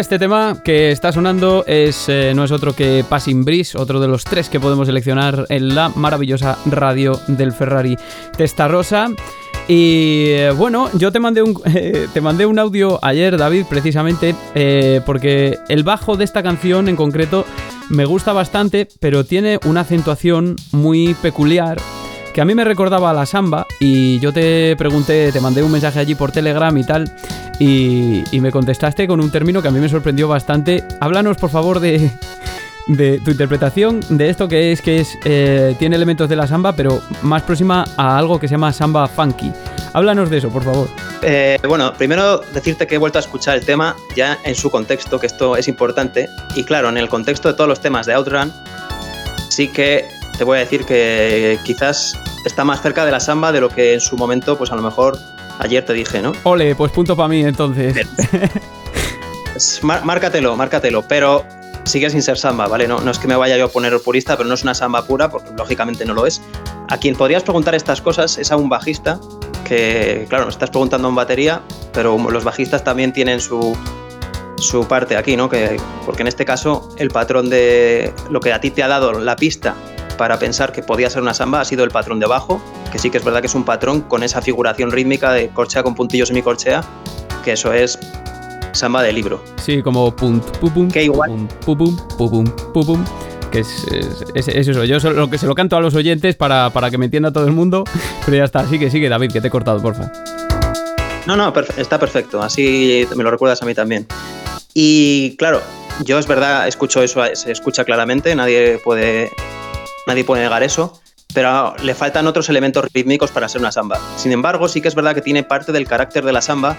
Este tema que está sonando es, eh, no es otro que Passing Breeze, otro de los tres que podemos seleccionar en la maravillosa radio del Ferrari Testarossa. Y eh, bueno, yo te mandé un, te mandé un audio ayer, David, precisamente, eh, porque el bajo de esta canción en concreto me gusta bastante, pero tiene una acentuación muy peculiar que a mí me recordaba a la samba y yo te pregunté, te mandé un mensaje allí por Telegram y tal y, me contestaste con un término que a mí me sorprendió bastante. Háblanos por favor de, tu interpretación de esto que es que es eh, tiene elementos de la samba pero más próxima a algo que se llama samba funky. Háblanos de eso, por favor. Eh, bueno, primero decirte que he vuelto a escuchar el tema ya en su contexto, que esto es importante. Y claro, en el contexto de todos los temas de Outrun, sí que te voy a decir que quizás está más cerca de la samba de lo que en su momento, pues a lo mejor ayer te dije, ¿no? Ole, pues punto para mí entonces. márcatelo, márcatelo, pero sigue sin ser samba, ¿vale? No, no es que me vaya yo a poner purista, pero no es una samba pura, porque lógicamente no lo es. A quien podrías preguntar estas cosas es a un bajista, que, claro, me estás preguntando en batería, pero los bajistas también tienen su, su parte aquí, ¿no? Que, porque en este caso el patrón de lo que a ti te ha dado la pista para pensar que podía ser una samba ha sido el patrón de bajo, que sí que es verdad que es un patrón con esa figuración rítmica de corchea con puntillos semicorchea, que eso es samba de libro. Sí, como punt, pum, que igual. pum, pum, pum, que es, es, eso. Yo lo que se lo canto a los oyentes para, para que me entienda todo el mundo, pero ya está. Sigue, sigue, David, que te he cortado, porfa. No, no, está perfecto. Así me lo recuerdas a mí también. Y claro, yo es verdad, escucho eso, se escucha claramente, nadie puede nadie puede negar eso, pero le faltan otros elementos rítmicos para ser una samba. Sin embargo, sí que es verdad que tiene parte del carácter de la samba,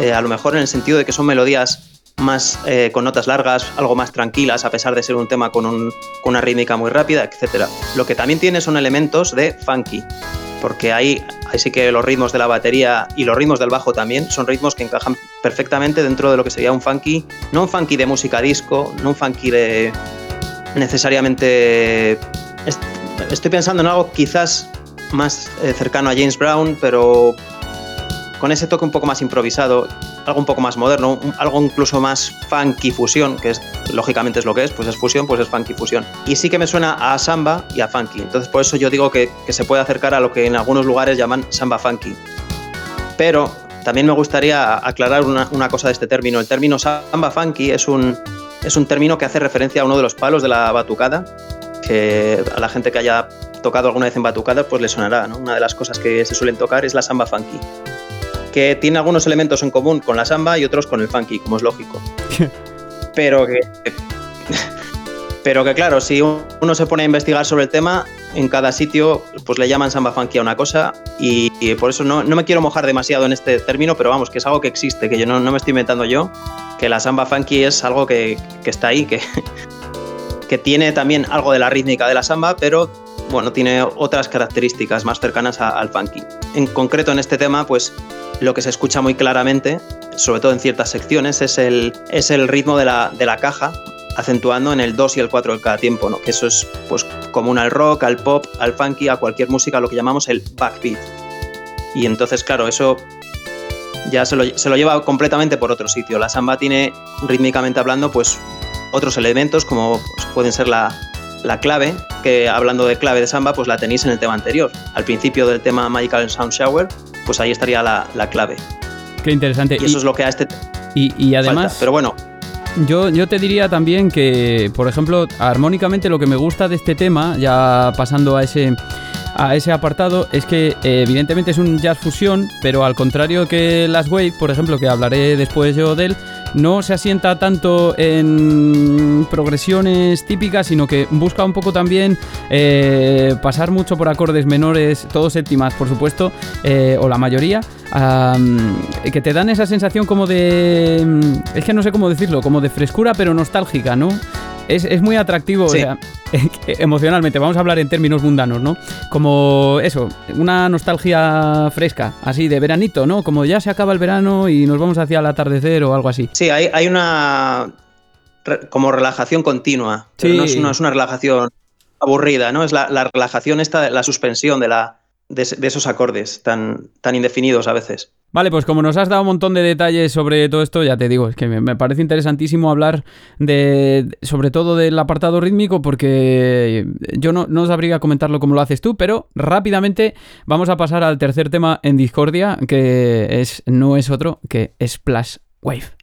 eh, a lo mejor en el sentido de que son melodías más eh, con notas largas, algo más tranquilas, a pesar de ser un tema con, con una rítmica muy rápida, etc. Lo que también tiene son elementos de funky, porque ahí sí que los ritmos de la batería y los ritmos del bajo también son ritmos que encajan perfectamente dentro de lo que sería un funky, no un funky de música disco, no un funky de necesariamente estoy pensando en algo quizás más eh, cercano a James Brown, pero con ese toque un poco más improvisado, algo un poco más moderno, algo incluso más funky fusión, que es lógicamente es lo que es, pues es fusión, pues es funky fusión. Y sí que me suena a samba y a funky. Entonces por eso yo digo que, se puede acercar a lo que en algunos lugares llaman samba funky. Pero también me gustaría aclarar una, una cosa de este término. El término samba funky es un, es un término que hace referencia a uno de los palos de la batucada, que a la gente que haya tocado alguna vez en batucada pues le sonará. ¿no? Una de las cosas que se suelen tocar es la samba funky, que tiene algunos elementos en común con la samba y otros con el funky, como es lógico. pero que, pero que claro, si uno se pone a investigar sobre el tema, en cada sitio pues le llaman samba funky a una cosa y, por eso no, no, me quiero mojar demasiado en este término, pero vamos, que es algo que existe, que yo no, no me estoy inventando yo, que la samba funky es algo que, que está ahí, que, que tiene también algo de la rítmica de la samba, pero bueno, tiene otras características más cercanas al funky. En concreto en este tema, pues lo que se escucha muy claramente, sobre todo en ciertas secciones, es el, es el ritmo de la, de la caja, acentuando en el 2 y el 4 de cada tiempo, ¿no? que eso es pues, común al rock, al pop, al funky, a cualquier música, lo que llamamos el backbeat. Y entonces, claro, eso ya se lo, se lo lleva completamente por otro sitio. La samba tiene, rítmicamente hablando, pues otros elementos como pues, pueden ser la, clave, que hablando de clave de samba, pues la tenéis en el tema anterior. Al principio del tema Magical Sound Shower, pues ahí estaría la, clave. Qué interesante. Y eso es lo que a este... Y, además... Pero bueno, yo, yo, te diría también que, por ejemplo, armónicamente lo que me gusta de este tema, ya pasando a ese, a ese apartado, es que eh, evidentemente es un jazz fusión, pero al contrario que las Wave, por ejemplo, que hablaré después yo de él, no se asienta tanto en progresiones típicas, sino que busca un poco también eh, pasar mucho por acordes menores, todos séptimas, por supuesto, eh, o la mayoría, que te dan esa sensación como de... Es que no sé cómo decirlo, como de frescura, pero nostálgica, ¿no? Es, muy atractivo emocionalmente, vamos a hablar en términos mundanos, ¿no? Como eso, una nostalgia fresca, así de veranito, ¿no? Como ya se acaba el verano y nos vamos hacia el atardecer o algo así. Sí, hay, hay una como relajación continua, pero no, es una, es una relajación aburrida, ¿no? Es la, la relajación esta, la suspensión de, la, de, esos acordes tan, tan indefinidos a veces. Vale, pues como nos has dado un montón de detalles sobre todo esto, ya te digo, es que me, parece interesantísimo hablar de, sobre todo del apartado rítmico, porque yo no, no sabría comentarlo como lo haces tú, pero rápidamente vamos a pasar al tercer tema en Discordia, que es, no es otro que Splash Wave.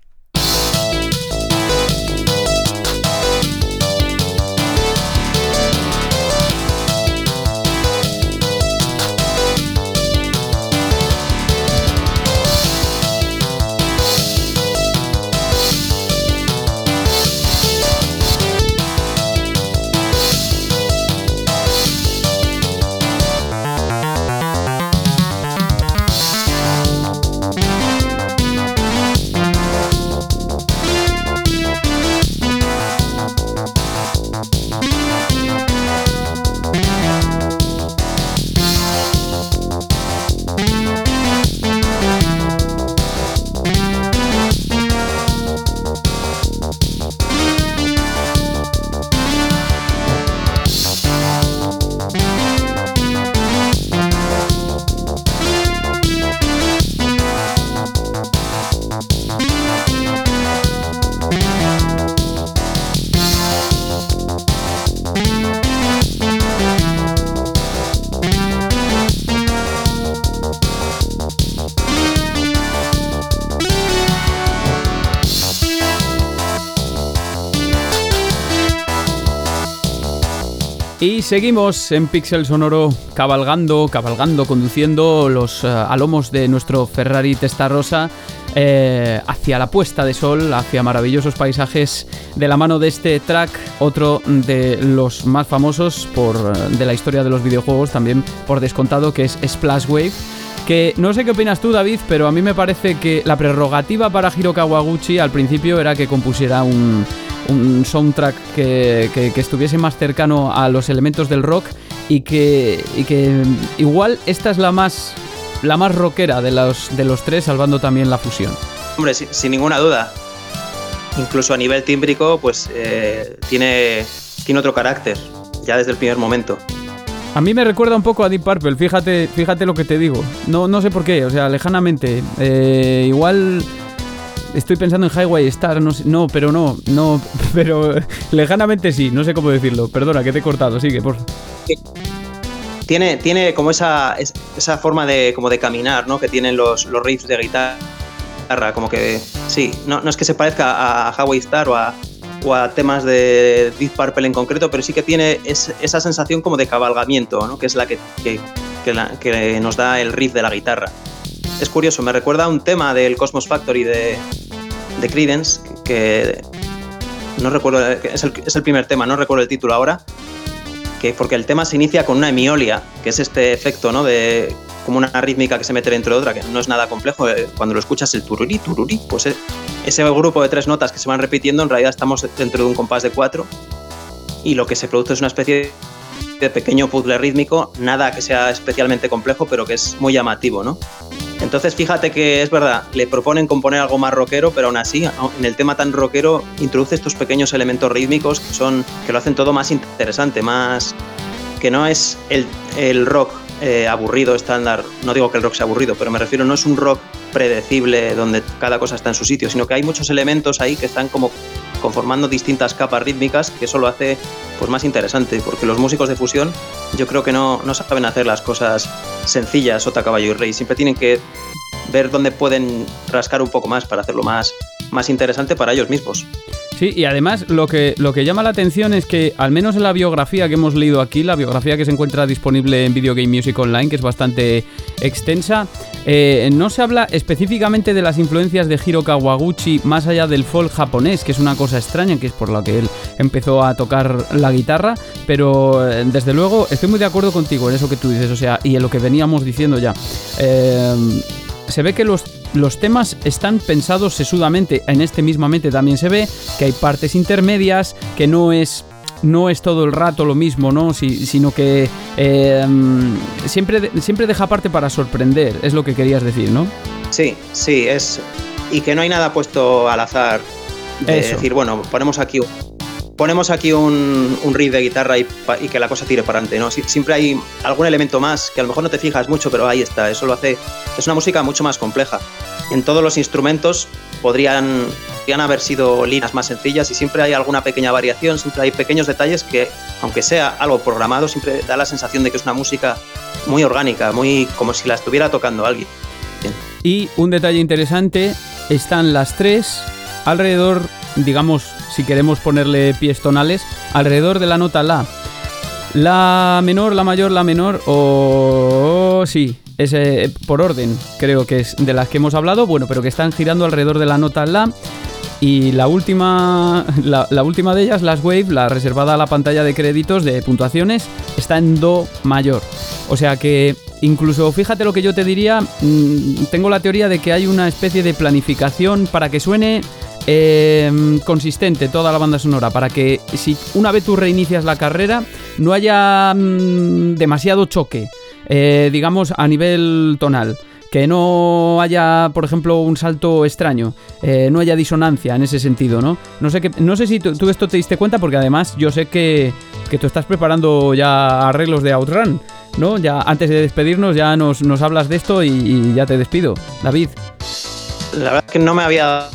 Y seguimos en Pixel Sonoro cabalgando, cabalgando, conduciendo los uh, alomos de nuestro Ferrari Testarossa eh, hacia la puesta de sol, hacia maravillosos paisajes de la mano de este track, otro de los más famosos por, de la historia de los videojuegos, también por descontado, que es Splash Wave. Que no sé qué opinas tú, David, pero a mí me parece que la prerrogativa para Hiro Kawaguchi al principio era que compusiera un, un soundtrack que, que, estuviese más cercano a los elementos del rock y que, y que igual esta es la más, la más rockera de los, de los tres, salvando también la fusión. Hombre, sin, ninguna duda. Incluso a nivel tímbrico, pues eh, tiene, tiene otro carácter, ya desde el primer momento. A mí me recuerda un poco a Deep Purple, fíjate, fíjate lo que te digo. No, no sé por qué, o sea, lejanamente. Eh, igual estoy pensando en Highway Star, no, no, pero no, no, pero lejanamente sí, no sé cómo decirlo. Perdona, que te he cortado, sigue, por tiene, tiene como esa, esa forma de, como de caminar, ¿no? Que tienen los, los riffs de guitarra, como que, sí, no, no es que se parezca a Highway Star o a, o a temas de Deep Purple en concreto, pero sí que tiene esa sensación como de cabalgamiento, ¿no? Que es la que, que, que nos da el riff de la guitarra es curioso, me recuerda a un tema del Cosmos Factory de, de Credence, que no recuerdo, es el, es el, primer tema, no recuerdo el título ahora, que porque el tema se inicia con una emiolia, que es este efecto, ¿no? De como una rítmica que se mete dentro de otra, que no es nada complejo. Eh, cuando lo escuchas el tururi, tururi, pues eh, ese grupo de tres notas que se van repitiendo, en realidad estamos dentro de un compás de cuatro y lo que se produce es una especie de pequeño puzzle rítmico, nada que sea especialmente complejo, pero que es muy llamativo, ¿no? Entonces fíjate que es verdad, le proponen componer algo más rockero, pero aún así, en el tema tan rockero, introduce estos pequeños elementos rítmicos que son que lo hacen todo más interesante, más que no es el, el rock eh, aburrido estándar. No digo que el rock sea aburrido, pero me refiero no es un rock predecible donde cada cosa está en su sitio, sino que hay muchos elementos ahí que están como conformando distintas capas rítmicas, que eso lo hace pues, más interesante, porque los músicos de fusión yo creo que no, no saben hacer las cosas sencillas, sota, caballo y rey, siempre tienen que ver dónde pueden rascar un poco más para hacerlo más, más interesante para ellos mismos. Sí, y además lo que, lo que llama la atención es que, al menos en la biografía que hemos leído aquí, la biografía que se encuentra disponible en Video Game Music Online, que es bastante extensa, eh, no se habla específicamente de las influencias de Hiro Kawaguchi más allá del folk japonés, que es una cosa extraña, que es por lo que él empezó a tocar la guitarra, pero eh, desde luego estoy muy de acuerdo contigo en eso que tú dices, o sea, y en lo que veníamos diciendo ya. Eh, se ve que los los temas están pensados sesudamente. En este mismamente también se ve que hay partes intermedias, que no es no es todo el rato lo mismo, ¿no? sino que em, siempre, siempre deja parte para sorprender, es lo que querías decir, ¿no? Sí, sí, es. Y que no hay nada puesto al azar. De decir, bueno, ponemos aquí ponemos aquí un, un riff de guitarra y, que la cosa tire para adelante, ¿no? siempre hay algún elemento más que a lo mejor no te fijas mucho, pero ahí está, eso lo hace, es una música mucho más compleja. En todos los instrumentos podrían, podrían haber sido líneas más sencillas y siempre hay alguna pequeña variación, siempre hay pequeños detalles que, aunque sea algo programado, siempre da la sensación de que es una música muy orgánica, muy como si la estuviera tocando alguien. Y un detalle interesante, están las tres alrededor digamos, si queremos ponerle pies tonales, alrededor de la nota La. La menor, la mayor, la menor o... sí, es por orden, creo que es de las que hemos hablado, bueno, pero que están girando alrededor de la nota La. Y la última, la, última de ellas, Last Wave, la reservada a la pantalla de créditos de puntuaciones, está en Do mayor. O sea que incluso, fíjate lo que yo te diría, mm, tengo la teoría de que hay una especie de planificación para que suene Em, consistente toda la banda sonora para que si una vez tú reinicias la carrera no haya mm, demasiado choque, eh, digamos, a nivel tonal. Que no haya, por ejemplo, un salto extraño, eh, no haya disonancia en ese sentido, ¿no? No sé, que, no sé si tú, esto te diste cuenta, porque además yo sé que, que tú estás preparando ya arreglos de Outrun, ¿no? Ya antes de despedirnos ya nos, hablas de esto y ya te despido. David. La verdad es que no me había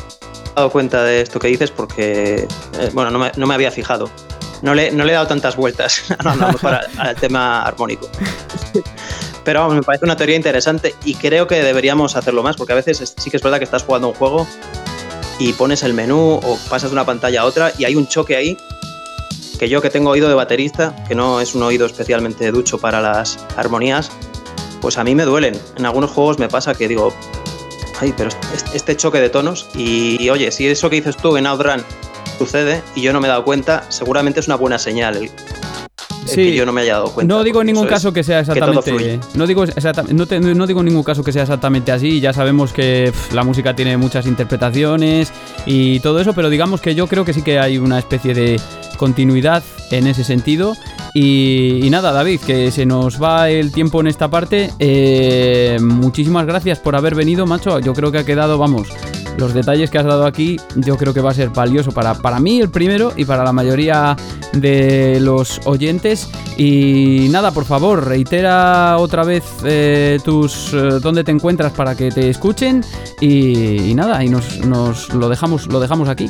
dado cuenta de esto que dices porque, eh, bueno, no me, no me, había fijado. No le, no le he dado tantas vueltas al tema armónico. Pero vamos, me parece una teoría interesante y creo que deberíamos hacerlo más porque a veces sí que es verdad que estás jugando un juego y pones el menú o pasas de una pantalla a otra y hay un choque ahí que yo que tengo oído de baterista, que no es un oído especialmente ducho para las armonías, pues a mí me duelen. En algunos juegos me pasa que digo, ay, pero este choque de tonos y, oye, si eso que dices tú en Outrun sucede y yo no me he dado cuenta, seguramente es una buena señal. Sí. yo no me haya dado cuenta. No digo en ningún caso que sea exactamente. no, digo no, digo en ningún caso que sea exactamente así. Ya sabemos que la música tiene muchas interpretaciones y todo eso, pero digamos que yo creo que sí que hay una especie de continuidad en ese sentido. Y, nada, David, que se nos va el tiempo en esta parte. Eh, muchísimas gracias por haber venido, macho. Yo creo que ha quedado, vamos, los detalles que has dado aquí, yo creo que va a ser valioso para, para mí el primero y para la mayoría de los oyentes. Y nada, por favor, reitera otra vez eh, tus eh, dónde te encuentras para que te escuchen. Y, nada, y nos, nos lo dejamos, lo dejamos aquí.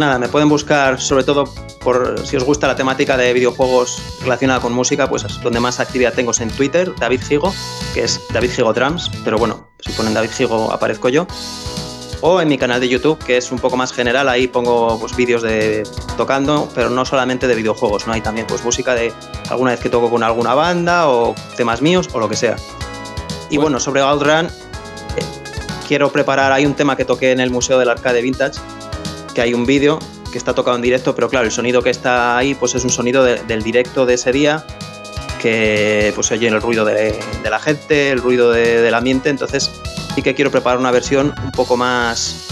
Nada, me pueden buscar sobre todo por si os gusta la temática de videojuegos relacionada con música, pues donde más actividad tengo es en Twitter, David Gigo, que es David Gigo Drums, pero bueno, si ponen David Gigo aparezco yo. O en mi canal de YouTube, que es un poco más general, ahí pongo pues, vídeos de tocando, pero no solamente de videojuegos, ¿no? Hay también pues música de alguna vez que toco con alguna banda o temas míos o lo que sea. Y bueno, sobre Outrun, eh, quiero preparar, hay un tema que toqué en el Museo del Arcade Vintage, que hay un vídeo que está tocado en directo, pero claro, el sonido que está ahí pues es un sonido del directo de ese día que pues se oye el ruido de, la gente, el ruido del ambiente, entonces sí que quiero preparar una versión un poco más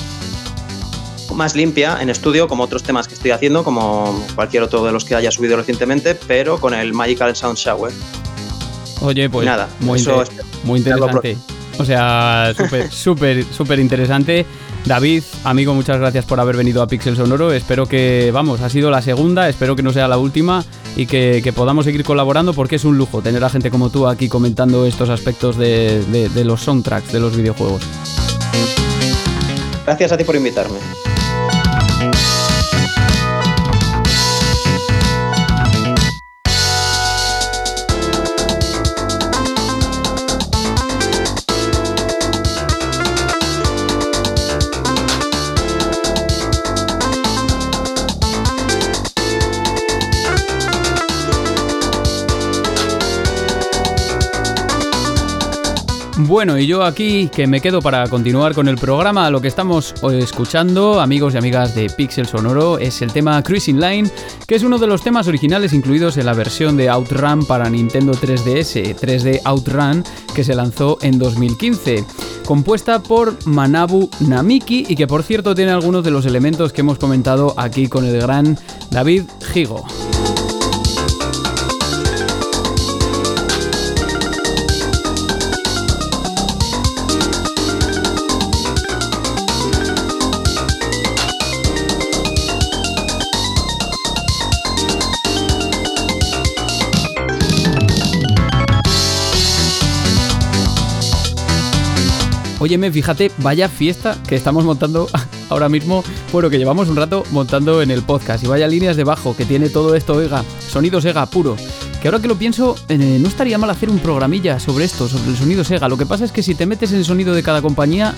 más limpia en estudio, como otros temas que estoy haciendo, como cualquier otro de los que haya subido recientemente, pero con el Magical Sound Shower. Oye, pues nada, muy, muy interesante. O sea, súper, súper, súper interesante. David, amigo, muchas gracias por haber venido a Pixel Sonoro. Espero que, vamos, ha sido la segunda, espero que no sea la última y que, podamos seguir colaborando porque es un lujo tener a gente como tú aquí comentando estos aspectos de, los soundtracks de los videojuegos. Gracias a ti por invitarme. Bueno, y yo aquí que me quedo para continuar con el programa, lo que estamos escuchando, amigos y amigas de Pixel Sonoro, es el tema Cruising Line, que es uno de los temas originales incluidos en la versión de Outrun para Nintendo 3DS, 3D Outrun, que se lanzó en 2015 compuesta por Manabu Namiki y que por cierto tiene algunos de los elementos que hemos comentado aquí con el gran David Higo. Óyeme, fíjate, vaya fiesta que estamos montando ahora mismo, bueno, que llevamos un rato montando en el podcast. Y vaya líneas de bajo que tiene todo esto, EGA, sonido Sega puro. Que ahora que lo pienso, eh, no estaría mal hacer un programilla sobre esto, sobre el sonido Sega. Lo que pasa es que si te metes en el sonido de cada compañía,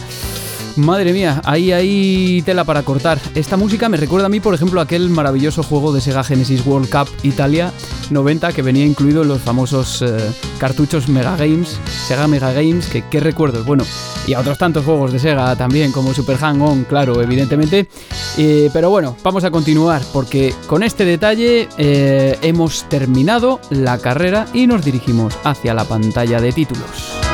Madre mía, ahí hay tela para cortar. Esta música me recuerda a mí, por ejemplo, aquel maravilloso juego de Sega Genesis World Cup Italia 90 que venía incluido en los famosos eh, cartuchos Mega Games, Sega Mega Games, que qué recuerdos. Bueno, y a otros tantos juegos de Sega también, como Super Hang On, claro, evidentemente. Eh, pero bueno, vamos a continuar porque con este detalle eh, hemos terminado la carrera y nos dirigimos hacia la pantalla de títulos.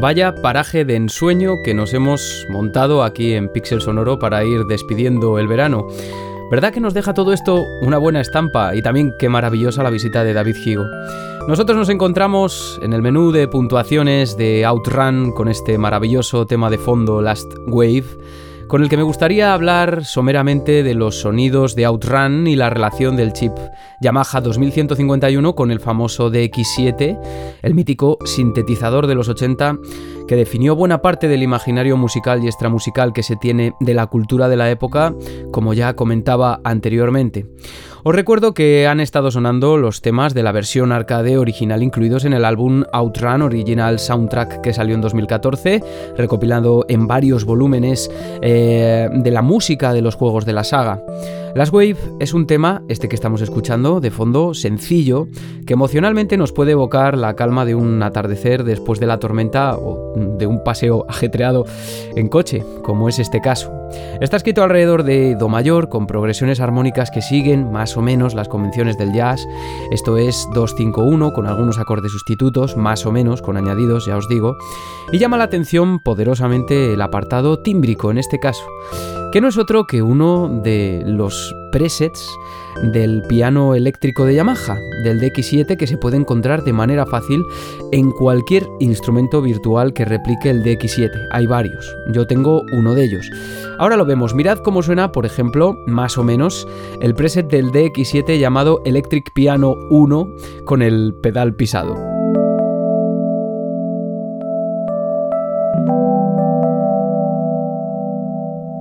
Vaya paraje de ensueño que nos hemos montado aquí en Pixel Sonoro para ir despidiendo el verano. ¿Verdad que nos deja todo esto una buena estampa? Y también qué maravillosa la visita de David Higo. Nosotros nos encontramos en el menú de puntuaciones de Outrun con este maravilloso tema de fondo Last Wave con el que me gustaría hablar someramente de los sonidos de Outrun y la relación del chip Yamaha 2151 con el famoso DX7, el mítico sintetizador de los 80 que definió buena parte del imaginario musical y extramusical que se tiene de la cultura de la época, como ya comentaba anteriormente. Os recuerdo que han estado sonando los temas de la versión arcade original incluidos en el álbum Outrun Original Soundtrack que salió en 2014, recopilando en varios volúmenes eh, de la música de los juegos de la saga. Last Wave es un tema, este que estamos escuchando, de fondo sencillo, que emocionalmente nos puede evocar la calma de un atardecer después de la tormenta o de un paseo ajetreado en coche, como es este caso. Está escrito alrededor de Do mayor, con progresiones armónicas que siguen más o menos las convenciones del jazz, esto es 2-5-1 con algunos acordes sustitutos, más o menos con añadidos, ya os digo, y llama la atención poderosamente el apartado tímbrico en este caso que no es otro que uno de los presets del piano eléctrico de Yamaha, del DX7, que se puede encontrar de manera fácil en cualquier instrumento virtual que replique el DX7. Hay varios, yo tengo uno de ellos. Ahora lo vemos, mirad cómo suena, por ejemplo, más o menos, el preset del DX7 llamado Electric Piano 1 con el pedal pisado.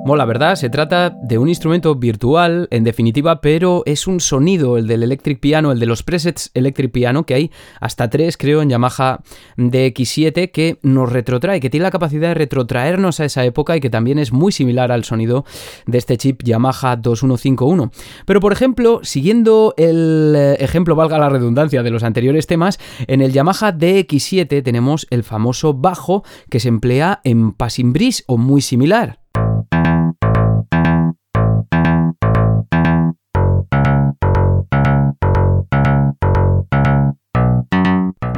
Mola, ¿verdad? Se trata de un instrumento virtual, en definitiva, pero es un sonido, el del Electric Piano, el de los presets Electric Piano, que hay hasta tres, creo, en Yamaha DX7, que nos retrotrae, que tiene la capacidad de retrotraernos a esa época y que también es muy similar al sonido de este chip Yamaha 2151. Pero, por ejemplo, siguiendo el eh, ejemplo, valga la redundancia, de los anteriores temas, en el Yamaha DX7 tenemos el famoso bajo que se emplea en Passing o muy similar.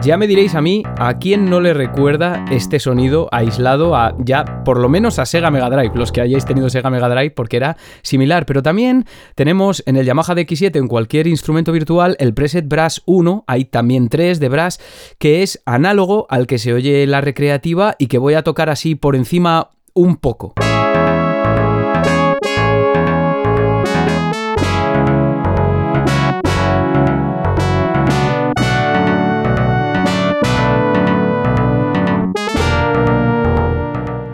Ya me diréis a mí a quién no le recuerda este sonido aislado a ya por lo menos a Sega Mega Drive, los que hayáis tenido Sega Mega Drive porque era similar, pero también tenemos en el Yamaha DX7 en cualquier instrumento virtual el preset Brass 1, hay también 3 de Brass, que es análogo al que se oye la recreativa y que voy a tocar así por encima un poco.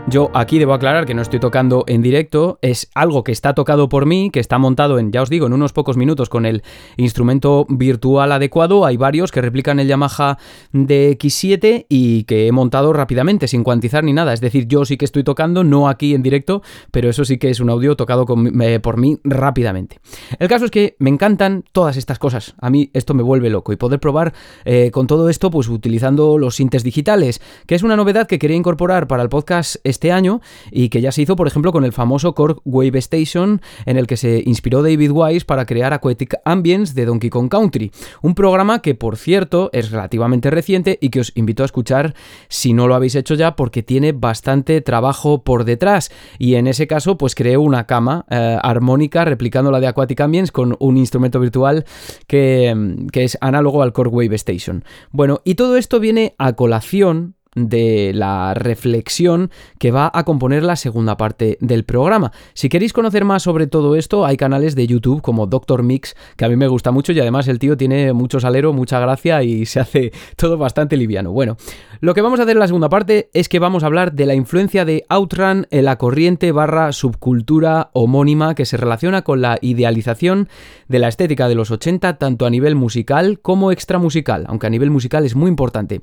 Yo aquí debo aclarar que no estoy tocando en directo, es algo que está tocado por mí, que está montado en, ya os digo, en unos pocos minutos con el instrumento virtual adecuado. Hay varios que replican el Yamaha DX7 y que he montado rápidamente, sin cuantizar ni nada. Es decir, yo sí que estoy tocando, no aquí en directo, pero eso sí que es un audio tocado eh, por mí rápidamente. El caso es que me encantan todas estas cosas. A mí esto me vuelve loco y poder probar eh, con todo esto, pues utilizando los sintes digitales, que es una novedad que quería incorporar para el podcast año y que ya se hizo, por ejemplo, con el famoso Korg Wave Station, en el que se inspiró David Wise para crear Aquatic Ambience de Donkey Kong Country. Un programa que, por cierto, es relativamente reciente y que os invito a escuchar si no lo habéis hecho ya, porque tiene bastante trabajo por detrás. Y en ese caso, pues creé una cama eh, armónica replicando la de Aquatic Ambience con un instrumento virtual que, que es análogo al Korg Wave Station. Bueno, y todo esto viene a colación de la reflexión que va a componer la segunda parte del programa. Si queréis conocer más sobre todo esto, hay canales de YouTube como Doctor Mix, que a mí me gusta mucho y además el tío tiene mucho salero, mucha gracia y se hace todo bastante liviano. Bueno, lo que vamos a hacer en la segunda parte es que vamos a hablar de la influencia de Outrun en la corriente barra subcultura homónima que se relaciona con la idealización de la estética de los 80 tanto a nivel musical como extramusical, aunque a nivel musical es muy importante.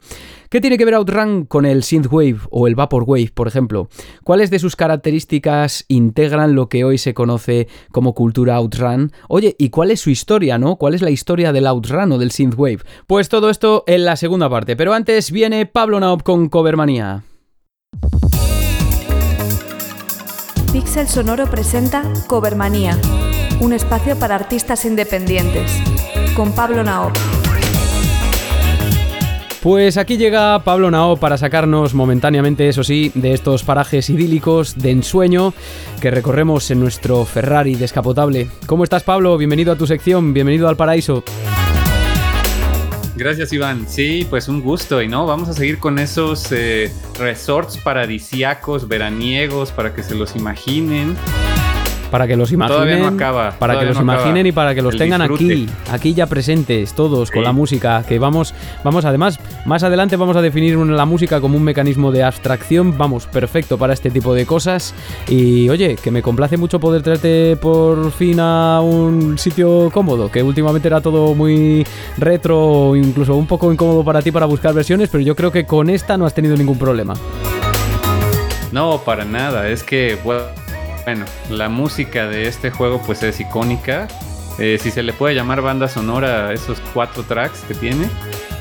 ¿Qué tiene que ver Outrun con el synthwave o el vaporwave, por ejemplo? ¿Cuáles de sus características integran lo que hoy se conoce como cultura Outrun? Oye, ¿y cuál es su historia, no? ¿Cuál es la historia del Outrun o del synthwave? Pues todo esto en la segunda parte, pero antes viene Pablo Naop con Covermanía. Pixel Sonoro presenta Covermanía, un espacio para artistas independientes, con Pablo Naop. Pues aquí llega Pablo Nao para sacarnos momentáneamente, eso sí, de estos parajes idílicos de ensueño que recorremos en nuestro Ferrari descapotable. ¿Cómo estás, Pablo? Bienvenido a tu sección, bienvenido al paraíso. Gracias, Iván. Sí, pues un gusto. Y no, vamos a seguir con esos eh, resorts paradisiacos, veraniegos, para que se los imaginen para que los imaginen. para que los imaginen y para que los tengan aquí, aquí ya presentes todos con la música. Que vamos, vamos además, más adelante vamos a definir la música como un mecanismo de abstracción. Vamos, perfecto para este tipo de cosas. Y oye, que me complace mucho poder traerte por fin a un sitio cómodo, que últimamente era todo muy retro, incluso un poco incómodo para ti para buscar versiones, pero yo creo que con esta no has tenido ningún problema. No, para nada. Es que, bueno, la música de este juego pues es icónica. Eh, si se le puede llamar banda sonora a esos cuatro tracks que tiene.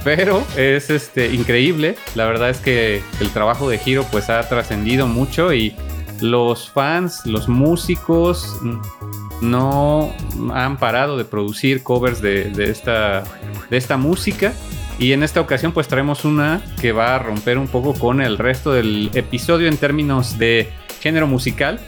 Pero es este increíble. La verdad es que el trabajo de Hiro pues ha trascendido mucho y los fans, los músicos no han parado de producir covers de, esta, de esta música. Y en esta ocasión pues traemos una que va a romper un poco con el resto del episodio en términos de género musical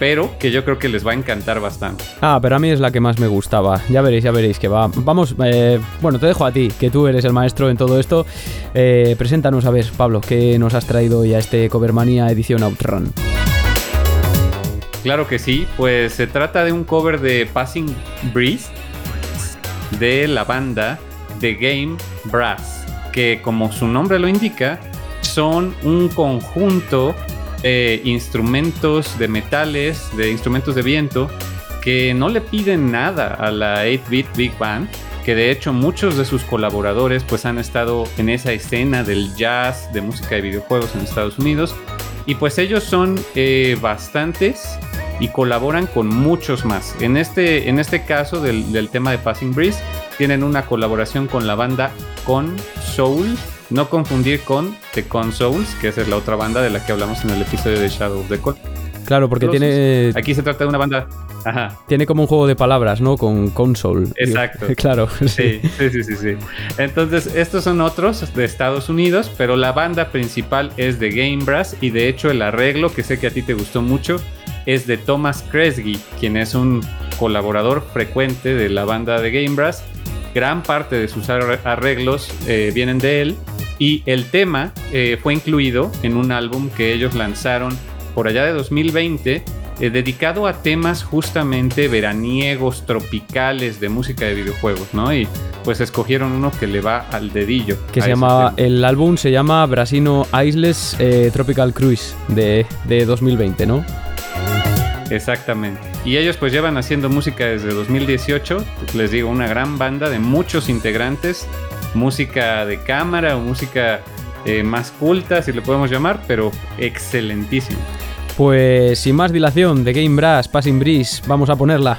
pero que yo creo que les va a encantar bastante. Ah, pero a mí es la que más me gustaba. Ya veréis, ya veréis que va. Vamos, eh, bueno, te dejo a ti, que tú eres el maestro en todo esto. Eh, preséntanos a ver, Pablo, ¿qué nos has traído ya este Covermania edición Outrun? Claro que sí, pues se trata de un cover de Passing Breeze de la banda The Game Brass, que como su nombre lo indica, son un conjunto instrumentos de metales, de instrumentos de viento, que no le piden nada a la 8-bit Big Band, que de hecho muchos de sus colaboradores pues han estado en esa escena del jazz, de música de videojuegos en Estados Unidos, y pues ellos son eh, bastantes y colaboran con muchos más. En este, en este caso del, del tema de Passing Breeze, tienen una colaboración con la banda Con Soul, no confundir con The Consoles, que esa es la otra banda de la que hablamos en el episodio de Shadow of the. Claro, porque tiene. Aquí se trata de una banda. Ajá. Tiene como un juego de palabras, ¿no? Con console. Exacto. claro. Sí. sí, sí, sí, sí. Entonces, estos son otros de Estados Unidos, pero la banda principal es de Game Brass y de hecho el arreglo, que sé que a ti te gustó mucho, es de Thomas Kresge, quien es un colaborador frecuente de la banda de Game Brass. Gran parte de sus arreglos eh, vienen de él y el tema eh, fue incluido en un álbum que ellos lanzaron por allá de 2020, eh, dedicado a temas justamente veraniegos, tropicales de música de videojuegos, ¿no? Y pues escogieron uno que le va al dedillo. Que se llama, el álbum se llama Brasino Isles eh, Tropical Cruise de, de 2020, ¿no? Exactamente. Y ellos pues llevan haciendo música desde 2018, les digo, una gran banda de muchos integrantes música de cámara o música eh, más culta, si le podemos llamar, pero excelentísimo. Pues sin más dilación, de Game Brass, Passing Breeze, vamos a ponerla.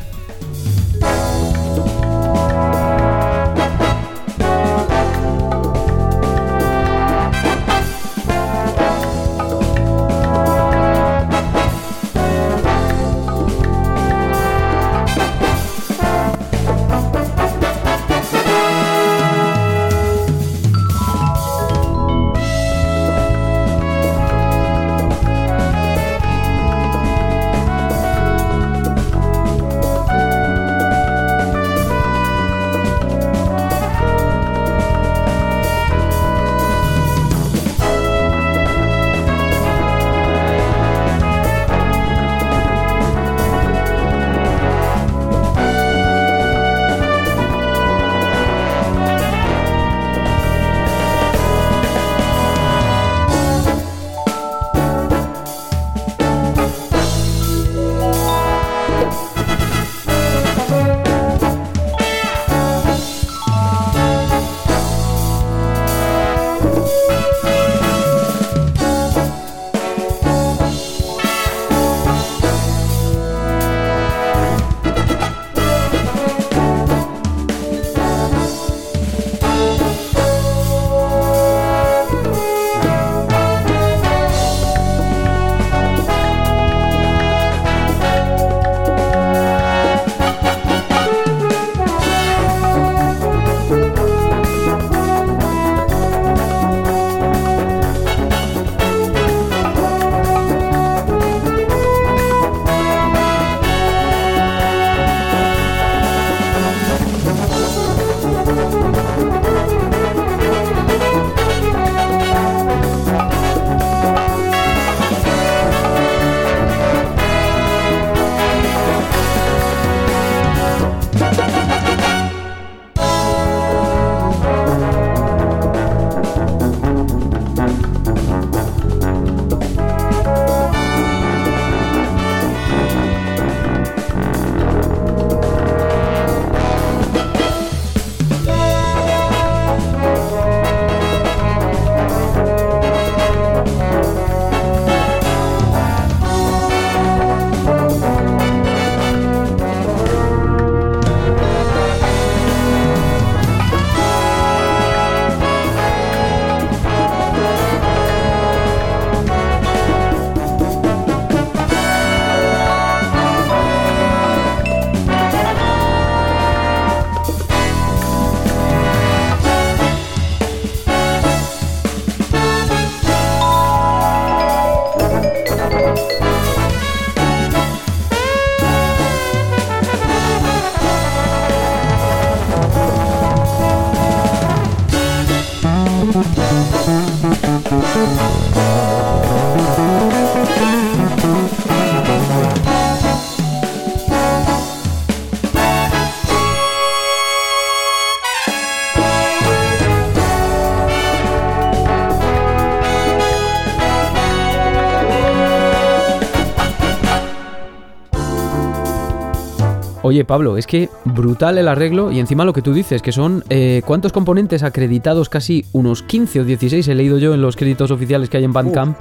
Oye, Pablo, es que brutal el arreglo y encima lo que tú dices, que son eh, cuántos componentes acreditados, casi unos 15 o 16 he leído yo en los créditos oficiales que hay en Bandcamp.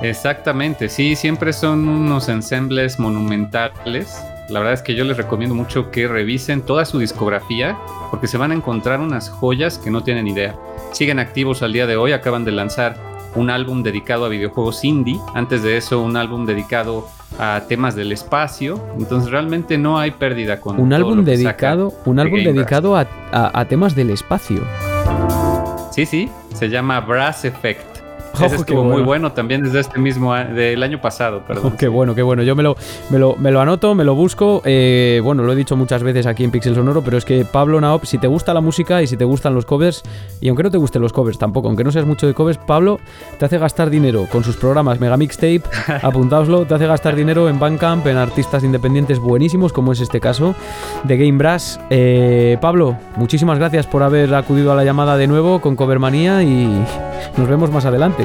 Exactamente, sí, siempre son unos ensembles monumentales. La verdad es que yo les recomiendo mucho que revisen toda su discografía porque se van a encontrar unas joyas que no tienen idea. Siguen activos al día de hoy, acaban de lanzar un álbum dedicado a videojuegos indie, antes de eso un álbum dedicado a temas del espacio, entonces realmente no hay pérdida con un álbum dedicado, un álbum Game dedicado a, a- a temas del espacio. Sí, sí, se llama Brass Effect. Ojo, Ese qué estuvo bueno. muy bueno también desde este mismo del año pasado, perdón. Oh, qué bueno, qué bueno. Yo me lo, me lo, me lo anoto, me lo busco. eh, bueno, lo he dicho muchas veces aquí en Pixel Sonoro, pero es que Pablo Naop, si te gusta la música y si te gustan los covers, y aunque no te gusten los covers tampoco, aunque no seas mucho de covers, Pablo te hace gastar dinero con sus programas Mega Mixtape, apuntaoslo, te hace gastar dinero en Bandcamp, en artistas independientes buenísimos, como es este caso de Game Brass. Eh, Pablo, muchísimas gracias por haber acudido a la llamada de nuevo con Covermanía y nos vemos más adelante.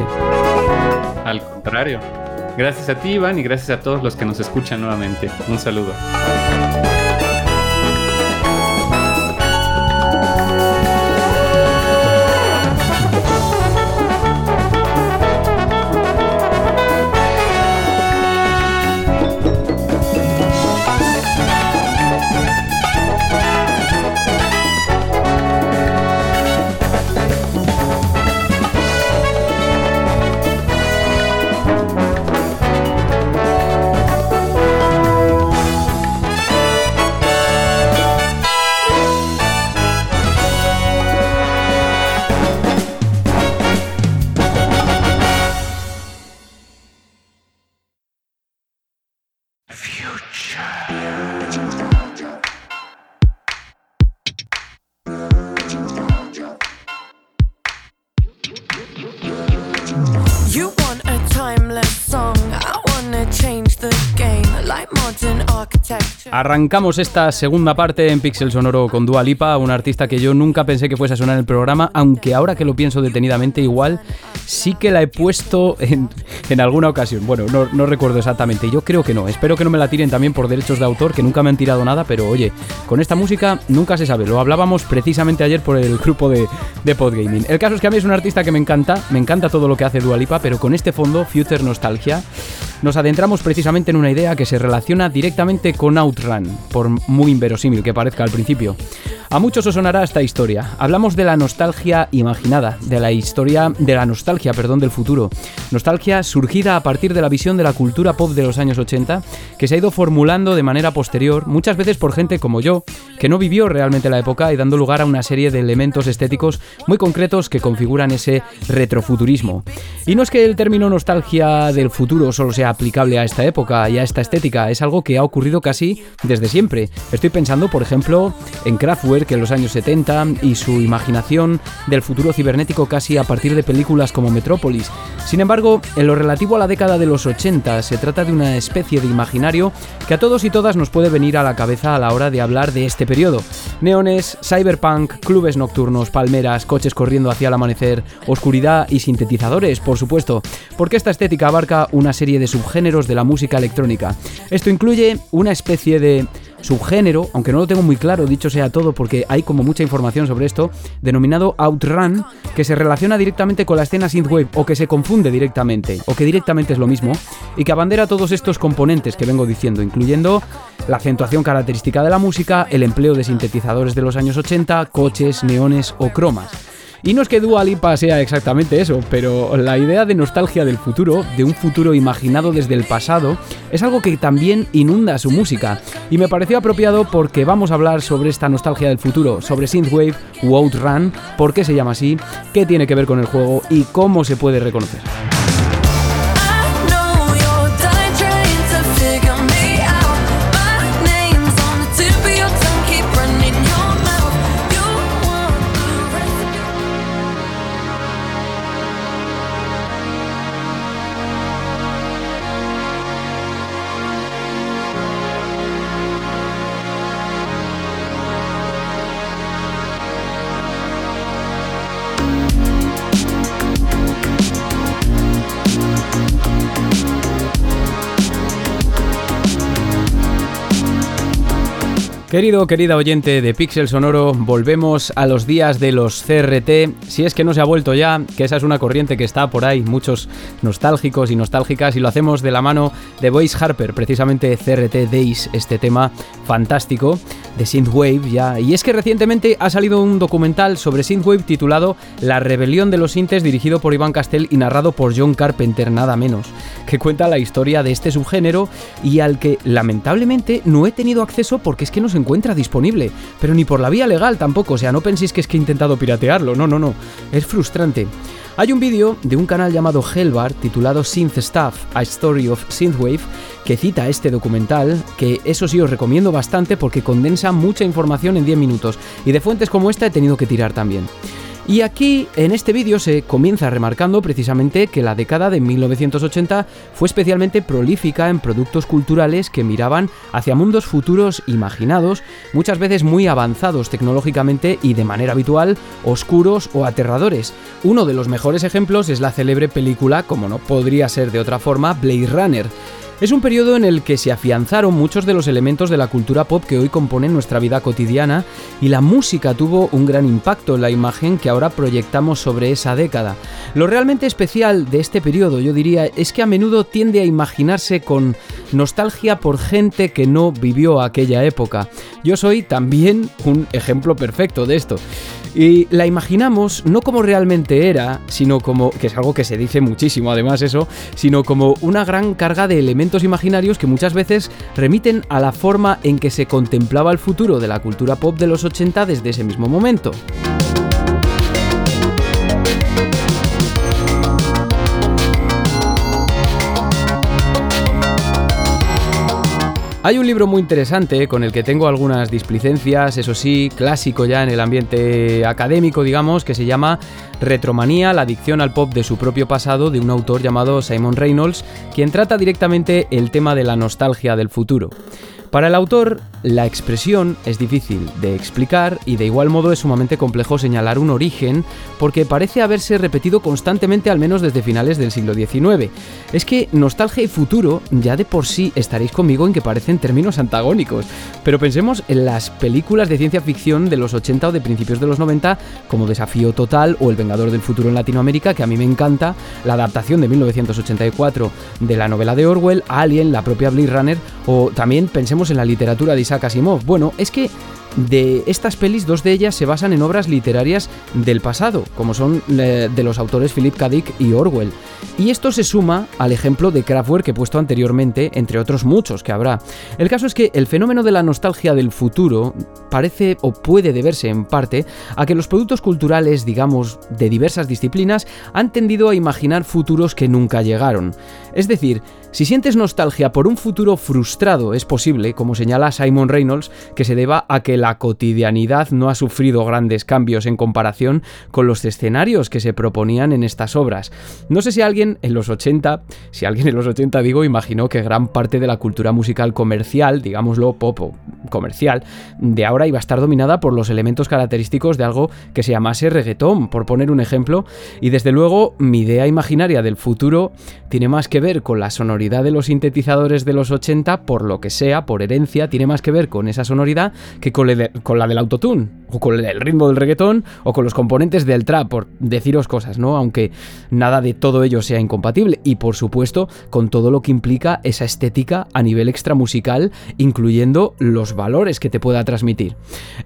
Al contrario. Gracias a ti, Iván, y gracias a todos los que nos escuchan nuevamente. Un saludo. Arrancamos esta segunda parte en Pixel Sonoro con Dua Lipa, una artista que yo nunca pensé que fuese a sonar en el programa, aunque ahora que lo pienso detenidamente, igual sí que la he puesto en, alguna ocasión. Bueno, no, recuerdo exactamente, yo creo que no. Espero que no me la tiren también por derechos de autor, que nunca me han tirado nada, pero oye, con esta música nunca se sabe. Lo hablábamos precisamente ayer por el grupo de, de Podgaming. El caso es que a mí es una artista que me encanta, me encanta todo lo que hace Dua Lipa, pero con este fondo, Future Nostalgia, nos adentramos precisamente en una idea que se relaciona directamente con Outrun, por muy inverosímil que parezca al principio. A muchos os sonará esta historia. Hablamos de la nostalgia imaginada, de la historia de la nostalgia, perdón, del futuro. Nostalgia surgida a partir de la visión de la cultura pop de los años 80, que se ha ido formulando de manera posterior, muchas veces por gente como yo, que no vivió realmente la época y dando lugar a una serie de elementos estéticos muy concretos que configuran ese retrofuturismo. Y no es que el término nostalgia del futuro solo sea aplicable a esta época y a esta estética, es algo que ha ocurrido casi desde siempre. Estoy pensando, por ejemplo, en Kraftwerk en los años 70 y su imaginación del futuro cibernético casi a partir de películas como Metrópolis. Sin embargo, en lo relativo a la década de los 80, se trata de una especie de imaginario que a todos y todas nos puede venir a la cabeza a la hora de hablar de este periodo. Neones, cyberpunk, clubes nocturnos, palmeras, coches corriendo hacia el amanecer, oscuridad y sintetizadores, por supuesto, porque esta estética abarca una serie de subgéneros de la música electrónica. Esto incluye una especie de subgénero, aunque no lo tengo muy claro, dicho sea todo, porque hay como mucha información sobre esto, denominado Outrun, que se relaciona directamente con la escena synthwave, o que se confunde directamente, o que directamente es lo mismo, y que abandera todos estos componentes que vengo diciendo, incluyendo la acentuación característica de la música, el empleo de sintetizadores de los años 80, coches, neones o cromas. Y no es que Dua Lipa sea exactamente eso, pero la idea de nostalgia del futuro, de un futuro imaginado desde el pasado, es algo que también inunda su música. Y me pareció apropiado porque vamos a hablar sobre esta nostalgia del futuro, sobre Synthwave Outrun, por qué se llama así, qué tiene que ver con el juego y cómo se puede reconocer. Querido, querida oyente de Pixel Sonoro, volvemos a los días de los CRT. Si es que no se ha vuelto ya, que esa es una corriente que está por ahí, muchos nostálgicos y nostálgicas, y lo hacemos de la mano de Boyce Harper, precisamente CRT Days, este tema fantástico de Synthwave ya. Y es que recientemente ha salido un documental sobre Synthwave titulado La rebelión de los sintes, dirigido por Iván Castell y narrado por John Carpenter, nada menos, que cuenta la historia de este subgénero y al que lamentablemente no he tenido acceso porque es que no se encuentra disponible, pero ni por la vía legal tampoco, o sea, no penséis que es que he intentado piratearlo, no, no, no, es frustrante. Hay un vídeo de un canal llamado Hellbar titulado Synth Stuff, A Story of Synthwave, que cita este documental, que eso sí os recomiendo bastante porque condensa mucha información en 10 minutos, y de fuentes como esta he tenido que tirar también. Y aquí, en este vídeo, se comienza remarcando precisamente que la década de 1980 fue especialmente prolífica en productos culturales que miraban hacia mundos futuros imaginados, muchas veces muy avanzados tecnológicamente y de manera habitual, oscuros o aterradores. Uno de los mejores ejemplos es la célebre película, como no podría ser de otra forma, Blade Runner. Es un periodo en el que se afianzaron muchos de los elementos de la cultura pop que hoy componen nuestra vida cotidiana y la música tuvo un gran impacto en la imagen que ahora proyectamos sobre esa década. Lo realmente especial de este periodo, yo diría, es que a menudo tiende a imaginarse con nostalgia por gente que no vivió aquella época. Yo soy también un ejemplo perfecto de esto. Y la imaginamos no como realmente era, sino como, que es algo que se dice muchísimo además eso, sino como una gran carga de elementos imaginarios que muchas veces remiten a la forma en que se contemplaba el futuro de la cultura pop de los 80 desde ese mismo momento. Hay un libro muy interesante con el que tengo algunas displicencias, eso sí, clásico ya en el ambiente académico, digamos, que se llama Retromanía, la adicción al pop de su propio pasado, de un autor llamado Simon Reynolds, quien trata directamente el tema de la nostalgia del futuro. Para el autor, la expresión es difícil de explicar y de igual modo es sumamente complejo señalar un origen porque parece haberse repetido constantemente al menos desde finales del siglo XIX. Es que nostalgia y futuro ya de por sí estaréis conmigo en que parecen términos antagónicos, pero pensemos en las películas de ciencia ficción de los 80 o de principios de los 90 como Desafío Total o El Vengador del Futuro en Latinoamérica, que a mí me encanta, la adaptación de 1984 de la novela de Orwell, Alien, la propia Blade Runner o también pensemos en la literatura de Isaac Asimov. Bueno, es que de estas pelis, dos de ellas se basan en obras literarias del pasado, como son eh, de los autores Philip K. Dick y Orwell. Y esto se suma al ejemplo de Kraftwerk que he puesto anteriormente, entre otros muchos que habrá. El caso es que el fenómeno de la nostalgia del futuro parece o puede deberse en parte a que los productos culturales, digamos, de diversas disciplinas, han tendido a imaginar futuros que nunca llegaron. Es decir, si sientes nostalgia por un futuro frustrado, es posible, como señala Simon Reynolds, que se deba a que la cotidianidad no ha sufrido grandes cambios en comparación con los escenarios que se proponían en estas obras. No sé si alguien en los 80, si alguien en los 80 digo, imaginó que gran parte de la cultura musical comercial, digámoslo pop o comercial, de ahora iba a estar dominada por los elementos característicos de algo que se llamase reggaetón, por poner un ejemplo, y desde luego mi idea imaginaria del futuro tiene más que ver con la sonoridad de los sintetizadores de los 80, por lo que sea, por herencia, tiene más que ver con esa sonoridad que con la del autotune, o con el ritmo del reggaetón, o con los componentes del trap, por deciros cosas, ¿no? Aunque nada de todo ello sea incompatible, y por supuesto, con todo lo que implica esa estética a nivel extramusical, incluyendo los valores que te pueda transmitir.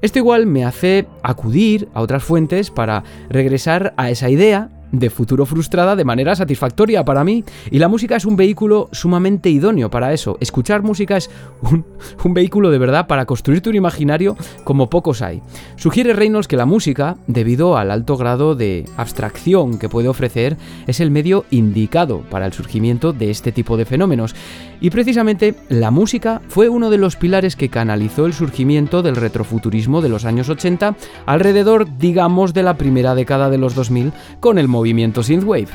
Esto igual me hace acudir a otras fuentes para regresar a esa idea de futuro frustrada de manera satisfactoria para mí. Y la música es un vehículo sumamente idóneo para eso. Escuchar música es un, vehículo de verdad para construirte un imaginario como pocos hay. Sugiere Reynolds que la música, debido al alto grado de abstracción que puede ofrecer, es el medio indicado para el surgimiento de este tipo de fenómenos. Y precisamente la música fue uno de los pilares que canalizó el surgimiento del retrofuturismo de los años 80 alrededor, digamos, de la primera década de los 2000 con el movimiento synthwave.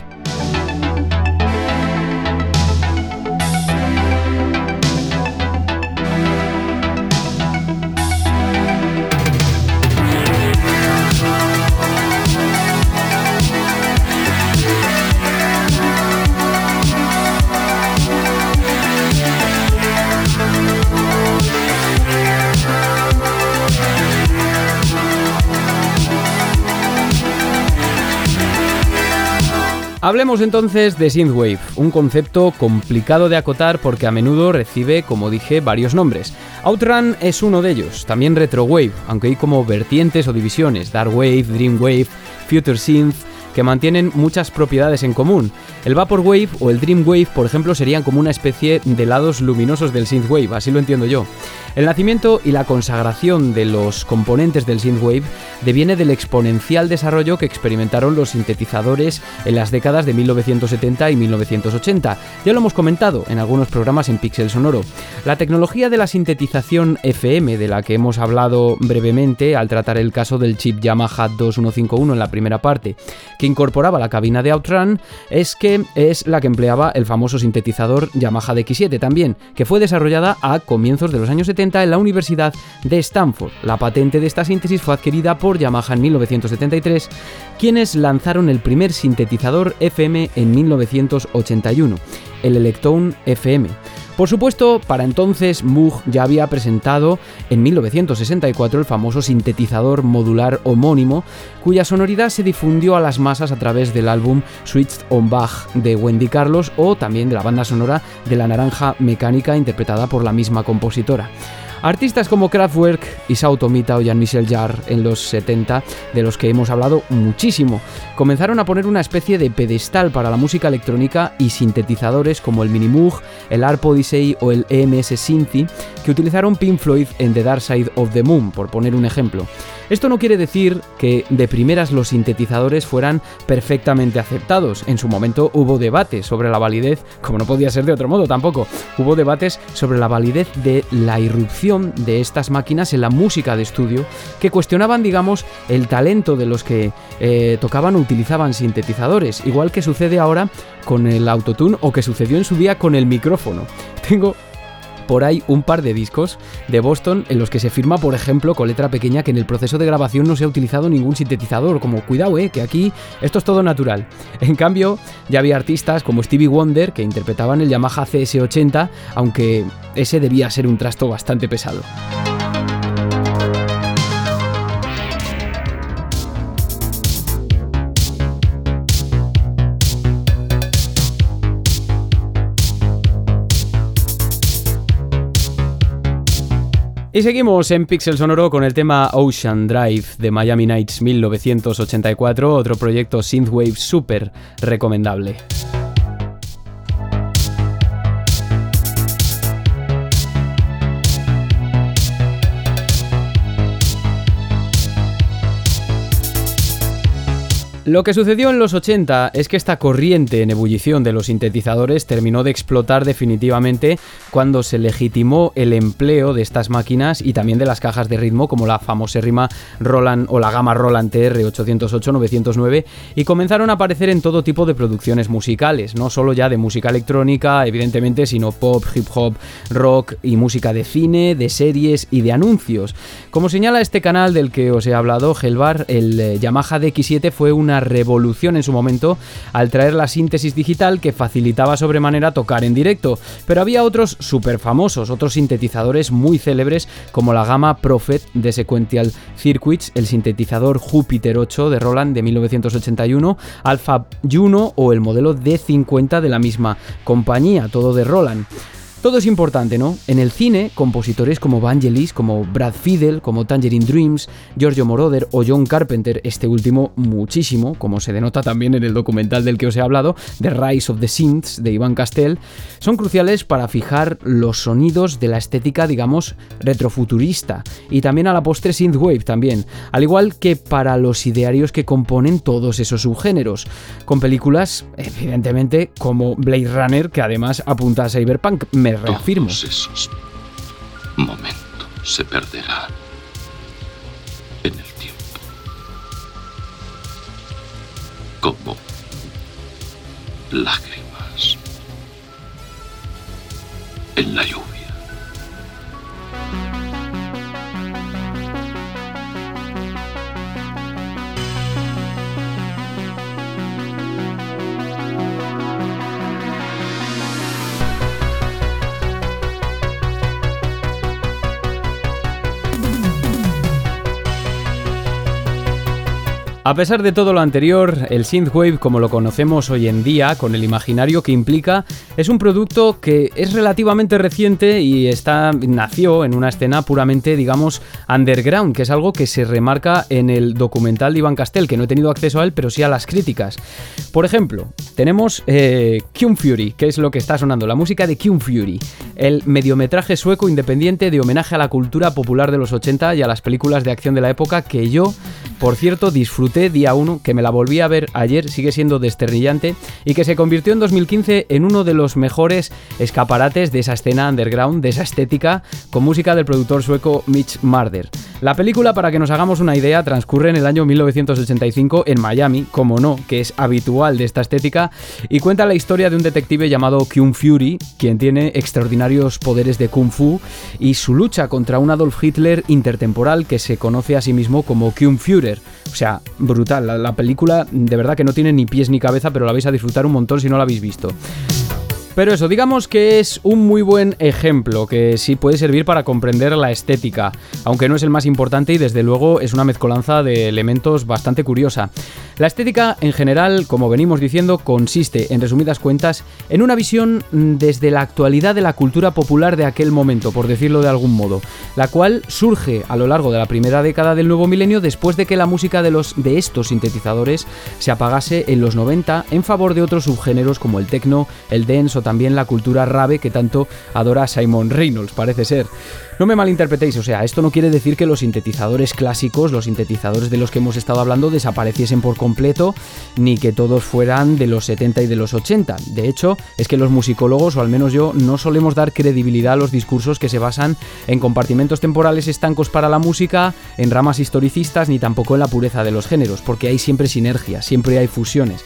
Hablemos entonces de Synthwave, un concepto complicado de acotar porque a menudo recibe, como dije, varios nombres. Outrun es uno de ellos, también Retrowave, aunque hay como vertientes o divisiones, Darkwave, Dreamwave, Future Synth, que mantienen muchas propiedades en común. El Vaporwave o el Dreamwave, por ejemplo, serían como una especie de lados luminosos del Synthwave, así lo entiendo yo. El nacimiento y la consagración de los componentes del synthwave deviene del exponencial desarrollo que experimentaron los sintetizadores en las décadas de 1970 y 1980. Ya lo hemos comentado en algunos programas en Pixel Sonoro. La tecnología de la sintetización FM, de la que hemos hablado brevemente al tratar el caso del chip Yamaha 2151 en la primera parte, que incorporaba la cabina de Outrun, es que es la que empleaba el famoso sintetizador Yamaha DX7 también, que fue desarrollada a comienzos de los años 70 en la Universidad de Stanford. La patente de esta síntesis fue adquirida por Yamaha en 1973, quienes lanzaron el primer sintetizador FM en 1981, el Electone FM. Por supuesto, para entonces Moog ya había presentado en 1964 el famoso sintetizador modular homónimo, cuya sonoridad se difundió a las masas a través del álbum Switched on Bach de Wendy Carlos o también de la banda sonora de La Naranja Mecánica interpretada por la misma compositora. Artistas como Kraftwerk, Isao Tomita o Jean-Michel Jarre en los 70, de los que hemos hablado muchísimo, comenzaron a poner una especie de pedestal para la música electrónica y sintetizadores como el Minimoog, el ARP Odyssey o el EMS Synthi, que utilizaron Pink Floyd en The Dark Side of the Moon, por poner un ejemplo. Esto no quiere decir que de primeras los sintetizadores fueran perfectamente aceptados. En su momento hubo debates sobre la validez, como no podía ser de otro modo tampoco, hubo debates sobre la validez de la irrupción de estas máquinas en la música de estudio que cuestionaban, digamos, el talento de los que eh, tocaban o utilizaban sintetizadores, igual que sucede ahora con el autotune o que sucedió en su día con el micrófono. Tengo por ahí un par de discos de Boston en los que se firma, por ejemplo, con letra pequeña que en el proceso de grabación no se ha utilizado ningún sintetizador, como cuidado, eh, que aquí esto es todo natural. En cambio, ya había artistas como Stevie Wonder que interpretaban el Yamaha CS80, aunque ese debía ser un trasto bastante pesado. Y seguimos en Pixel Sonoro con el tema Ocean Drive de Miami Nights 1984, otro proyecto synthwave súper recomendable. Lo que sucedió en los 80 es que esta corriente en ebullición de los sintetizadores terminó de explotar definitivamente cuando se legitimó el empleo de estas máquinas y también de las cajas de ritmo como la famosérrima Roland o la gama Roland TR 808-909 y comenzaron a aparecer en todo tipo de producciones musicales, no solo ya de música electrónica, evidentemente, sino pop, hip hop, rock y música de cine, de series y de anuncios. Como señala este canal del que os he hablado, Helvar, el eh, Yamaha DX7 fue una revolución en su momento al traer la síntesis digital que facilitaba sobremanera tocar en directo, pero había otros súper famosos, otros sintetizadores muy célebres como la gama Prophet de Sequential Circuits, el sintetizador Jupiter 8 de Roland de 1981, Alpha Juno o el modelo D50 de la misma compañía, todo de Roland. Todo es importante, ¿no? En el cine, compositores como Vangelis, como Brad Fiedel, como Tangerine Dreams, Giorgio Moroder o John Carpenter, este último muchísimo, como se denota también en el documental del que os he hablado, The Rise of the Synths de Iván Castell, son cruciales para fijar los sonidos de la estética, digamos, retrofuturista. Y también a la postre synthwave también, al igual que para los idearios que componen todos esos subgéneros, con películas, evidentemente, como Blade Runner, que además apunta a Cyberpunk, reafirmo. Todos esos momentos se perderán en el tiempo. Como lágrimas en la lluvia. A pesar de todo lo anterior, el synthwave como lo conocemos hoy en día, con el imaginario que implica, es un producto que es relativamente reciente y está nació en una escena puramente, digamos, underground, que es algo que se remarca en el documental de Iván Castel, que no he tenido acceso a él, pero sí a las críticas. Por ejemplo, tenemos eh, Fury, que es lo que está sonando, la música de Kung Fury, el mediometraje sueco independiente de homenaje a la cultura popular de los 80 y a las películas de acción de la época que yo, por cierto, disfruté día 1, que me la volví a ver ayer, sigue siendo desternillante y que se convirtió en 2015 en uno de los mejores escaparates de esa escena underground, de esa estética, con música del productor sueco Mitch Marder. La película, para que nos hagamos una idea, transcurre en el año 1985 en Miami, como no, que es habitual de esta estética, y cuenta la historia de un detective llamado Kung Fury, quien tiene extraordinarios poderes de Kung Fu, y su lucha contra un Adolf Hitler intertemporal que se conoce a sí mismo como Kung Führer. O sea, brutal. La, la película de verdad que no tiene ni pies ni cabeza, pero la vais a disfrutar un montón si no la habéis visto. Pero eso, digamos que es un muy buen ejemplo que sí puede servir para comprender la estética, aunque no es el más importante y desde luego es una mezcolanza de elementos bastante curiosa. La estética en general, como venimos diciendo, consiste, en resumidas cuentas, en una visión desde la actualidad de la cultura popular de aquel momento, por decirlo de algún modo, la cual surge a lo largo de la primera década del nuevo milenio después de que la música de, los, de estos sintetizadores se apagase en los 90 en favor de otros subgéneros como el techno, el dance o también la cultura rave que tanto adora Simon Reynolds, parece ser. No me malinterpretéis, o sea, esto no quiere decir que los sintetizadores clásicos, los sintetizadores de los que hemos estado hablando, desapareciesen por completo, ni que todos fueran de los 70 y de los 80. De hecho, es que los musicólogos, o al menos yo, no solemos dar credibilidad a los discursos que se basan en compartimentos temporales estancos para la música, en ramas historicistas, ni tampoco en la pureza de los géneros, porque hay siempre sinergias, siempre hay fusiones.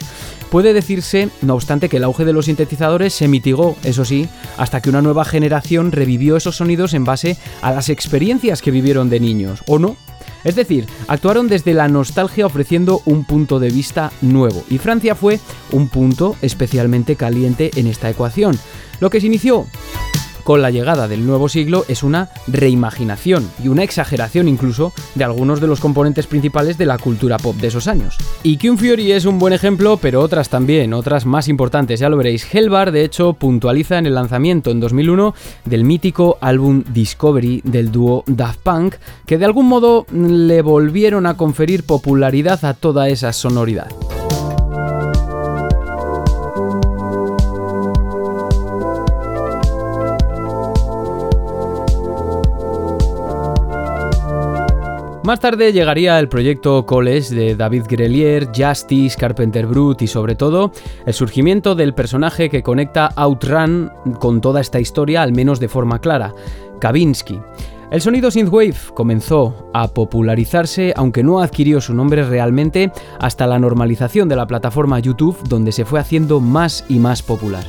Puede decirse, no obstante, que el auge de los sintetizadores se mitigó, eso sí, hasta que una nueva generación revivió esos sonidos en base a las experiencias que vivieron de niños, ¿o no? Es decir, actuaron desde la nostalgia ofreciendo un punto de vista nuevo, y Francia fue un punto especialmente caliente en esta ecuación. Lo que se inició con la llegada del nuevo siglo es una reimaginación y una exageración incluso de algunos de los componentes principales de la cultura pop de esos años. Y Kung Fury es un buen ejemplo, pero otras también, otras más importantes, ya lo veréis. Hellbar, de hecho, puntualiza en el lanzamiento en 2001 del mítico álbum Discovery del dúo Daft Punk, que de algún modo le volvieron a conferir popularidad a toda esa sonoridad. Más tarde llegaría el proyecto College de David Grelier, Justice, Carpenter Brut y sobre todo el surgimiento del personaje que conecta Outrun con toda esta historia, al menos de forma clara, Kavinsky. El sonido synthwave comenzó a popularizarse, aunque no adquirió su nombre realmente hasta la normalización de la plataforma YouTube, donde se fue haciendo más y más popular.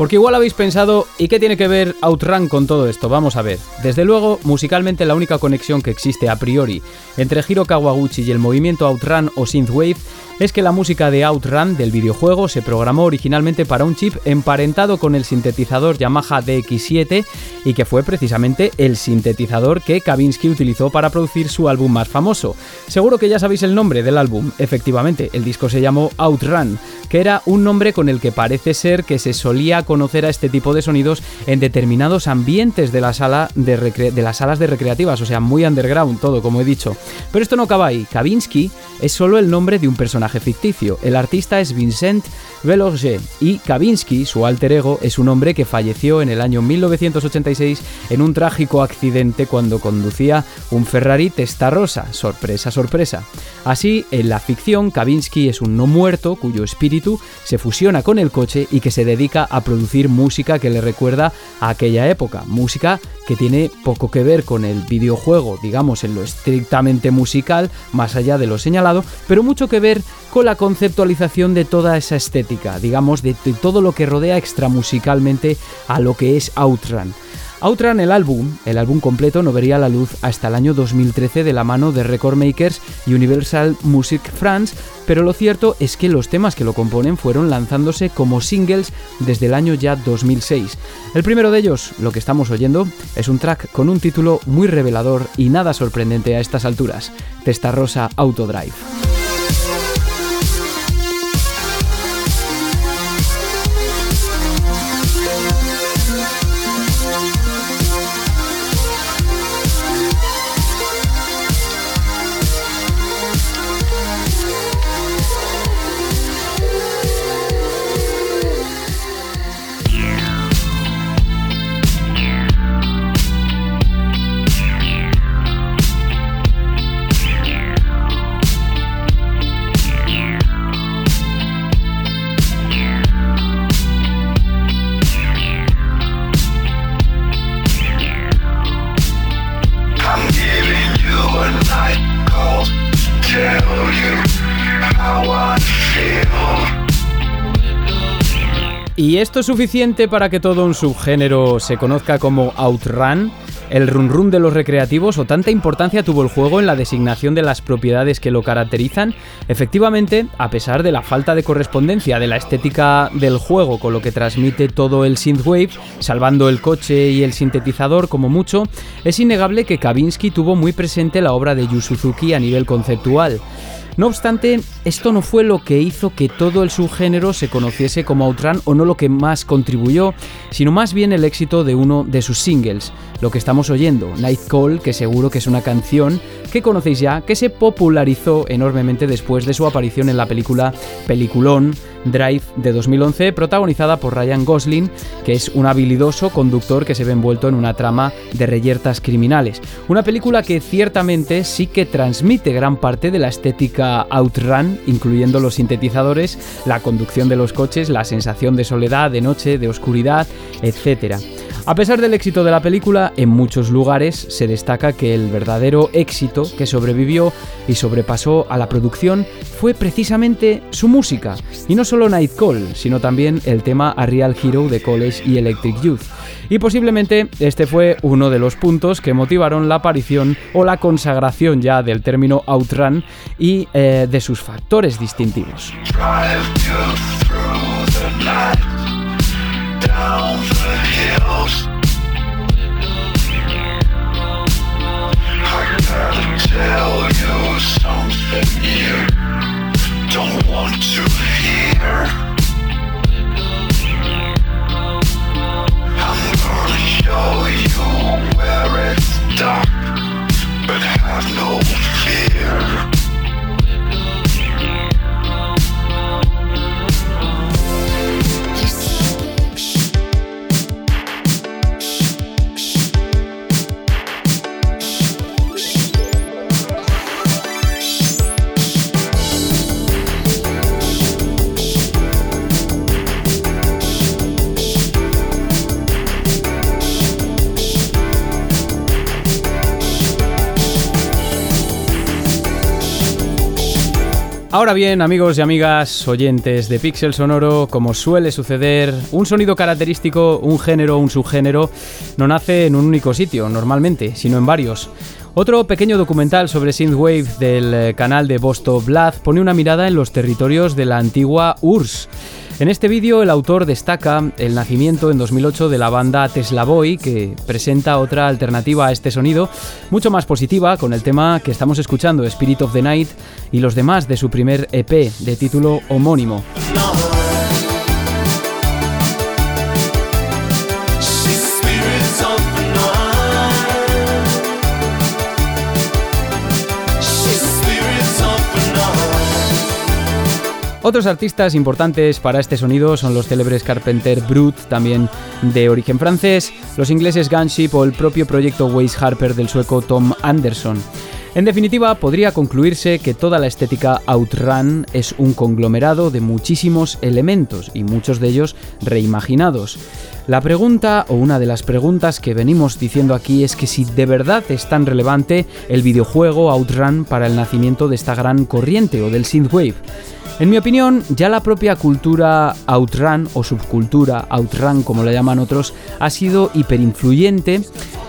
Porque igual habéis pensado, ¿y qué tiene que ver Outrun con todo esto? Vamos a ver. Desde luego, musicalmente la única conexión que existe a priori entre Hiro Kawaguchi y el movimiento Outrun o Synthwave es que la música de Outrun del videojuego se programó originalmente para un chip emparentado con el sintetizador Yamaha DX7 y que fue precisamente el sintetizador que Kavinsky utilizó para producir su álbum más famoso. Seguro que ya sabéis el nombre del álbum, efectivamente, el disco se llamó Outrun, que era un nombre con el que parece ser que se solía conocer a este tipo de sonidos en determinados ambientes de, la sala de, las salas de recreativas, o sea, muy underground todo, como he dicho. Pero esto no acaba ahí, Kavinsky es solo el nombre de un personaje ficticio. El artista es Vincent Velorge y Kavinsky, su alter ego, es un hombre que falleció en el año 1986 en un trágico accidente cuando conducía un Ferrari Testarossa. Sorpresa, sorpresa. Así, en la ficción, Kavinsky es un no muerto cuyo espíritu se fusiona con el coche y que se dedica a producir música que le recuerda a aquella época. Música que tiene poco que ver con el videojuego, digamos, en lo estrictamente musical, más allá de lo señalado, pero mucho que ver con la conceptualización de toda esa estética, digamos, de, de todo lo que rodea extramusicalmente a lo que es Outrun. Outrun, el álbum, el álbum completo, no vería la luz hasta el año 2013 de la mano de Record Makers Universal Music France, pero lo cierto es que los temas que lo componen fueron lanzándose como singles desde el año ya 2006. El primero de ellos, lo que estamos oyendo, es un track con un título muy revelador y nada sorprendente a estas alturas, Testarossa Autodrive. Esto es suficiente para que todo un subgénero se conozca como Outrun? ¿El run run de los recreativos o tanta importancia tuvo el juego en la designación de las propiedades que lo caracterizan? Efectivamente, a pesar de la falta de correspondencia de la estética del juego con lo que transmite todo el synthwave, salvando el coche y el sintetizador como mucho, es innegable que Kavinsky tuvo muy presente la obra de Yu Suzuki a nivel conceptual. No obstante, esto no fue lo que hizo que todo el subgénero se conociese como Outrun o no lo que más contribuyó, sino más bien el éxito de uno de sus singles, lo que estamos oyendo, Night Call, que seguro que es una canción que conocéis ya, que se popularizó enormemente después de su aparición en la película Peliculón Drive de 2011, protagonizada por Ryan Gosling, que es un habilidoso conductor que se ve envuelto en una trama de reyertas criminales. Una película que ciertamente sí que transmite gran parte de la estética Outrun, incluyendo los sintetizadores, la conducción de los coches, la sensación de soledad, de noche, de oscuridad, etc. A pesar del éxito de la película, en muchos lugares se destaca que el verdadero éxito que sobrevivió y sobrepasó a la producción fue precisamente su música, y no solo Night Call, sino también el tema A Real Hero de College y Electric Youth. Y posiblemente este fue uno de los puntos que motivaron la aparición o la consagración ya del término Outrun y eh, de sus factores distintivos. Tell you something you don't want to hear. I'm gonna show you where it's dark, but have no fear. Ahora bien, amigos y amigas oyentes de Pixel Sonoro, como suele suceder, un sonido característico, un género un subgénero, no nace en un único sitio, normalmente, sino en varios. Otro pequeño documental sobre Synthwave del eh, canal de Bosto Blood pone una mirada en los territorios de la antigua URSS. En este vídeo el autor destaca el nacimiento en 2008 de la banda Tesla Boy, que presenta otra alternativa a este sonido, mucho más positiva, con el tema que estamos escuchando, Spirit of the Night, y los demás de su primer EP de título homónimo. Otros artistas importantes para este sonido son los célebres Carpenter Brut, también de origen francés, los ingleses Gunship o el propio proyecto Waze Harper del sueco Tom Anderson. En definitiva, podría concluirse que toda la estética Outrun es un conglomerado de muchísimos elementos y muchos de ellos reimaginados. La pregunta, o una de las preguntas que venimos diciendo aquí, es que si de verdad es tan relevante el videojuego Outrun para el nacimiento de esta gran corriente o del synthwave. En mi opinión, ya la propia cultura Outrun o subcultura Outrun, como la llaman otros, ha sido hiperinfluyente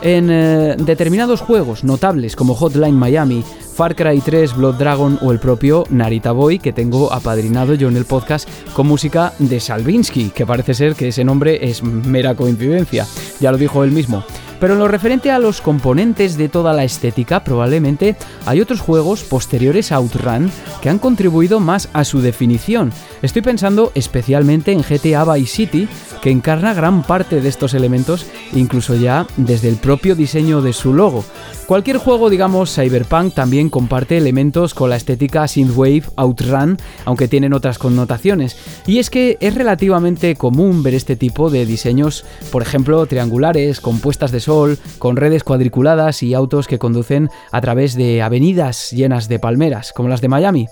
en eh, determinados juegos notables como Hotline Miami, Far Cry 3, Blood Dragon o el propio Narita Boy que tengo apadrinado yo en el podcast con música de Salvinsky, que parece ser que ese nombre es mera coincidencia, ya lo dijo él mismo. Pero en lo referente a los componentes de toda la estética, probablemente hay otros juegos posteriores a Outrun que han contribuido más a su definición. Estoy pensando especialmente en GTA Vice City, que encarna gran parte de estos elementos, incluso ya desde el propio diseño de su logo. Cualquier juego, digamos, Cyberpunk también comparte elementos con la estética Synthwave Outrun, aunque tienen otras connotaciones. Y es que es relativamente común ver este tipo de diseños, por ejemplo, triangulares, con puestas de sol, con redes cuadriculadas y autos que conducen a través de avenidas llenas de palmeras, como las de Miami.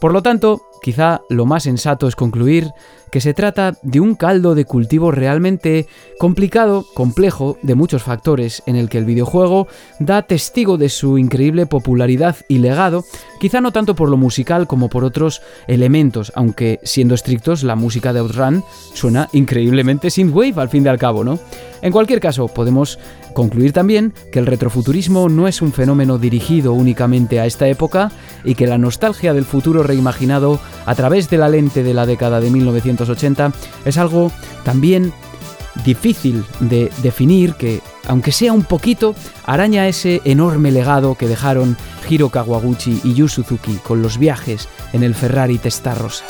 Por lo tanto, quizá lo más sensato es concluir que se trata de un caldo de cultivo realmente complicado, complejo, de muchos factores, en el que el videojuego da testigo de su increíble popularidad y legado, quizá no tanto por lo musical como por otros elementos, aunque siendo estrictos la música de Outrun suena increíblemente synthwave al fin y al cabo, ¿no? En cualquier caso, podemos concluir también que el retrofuturismo no es un fenómeno dirigido únicamente a esta época y que la nostalgia del futuro reimaginado a través de la lente de la década de 1980 es algo también difícil de definir que, aunque sea un poquito, araña ese enorme legado que dejaron Hiro Kawaguchi y Yu Suzuki con los viajes en el Ferrari Testarossa.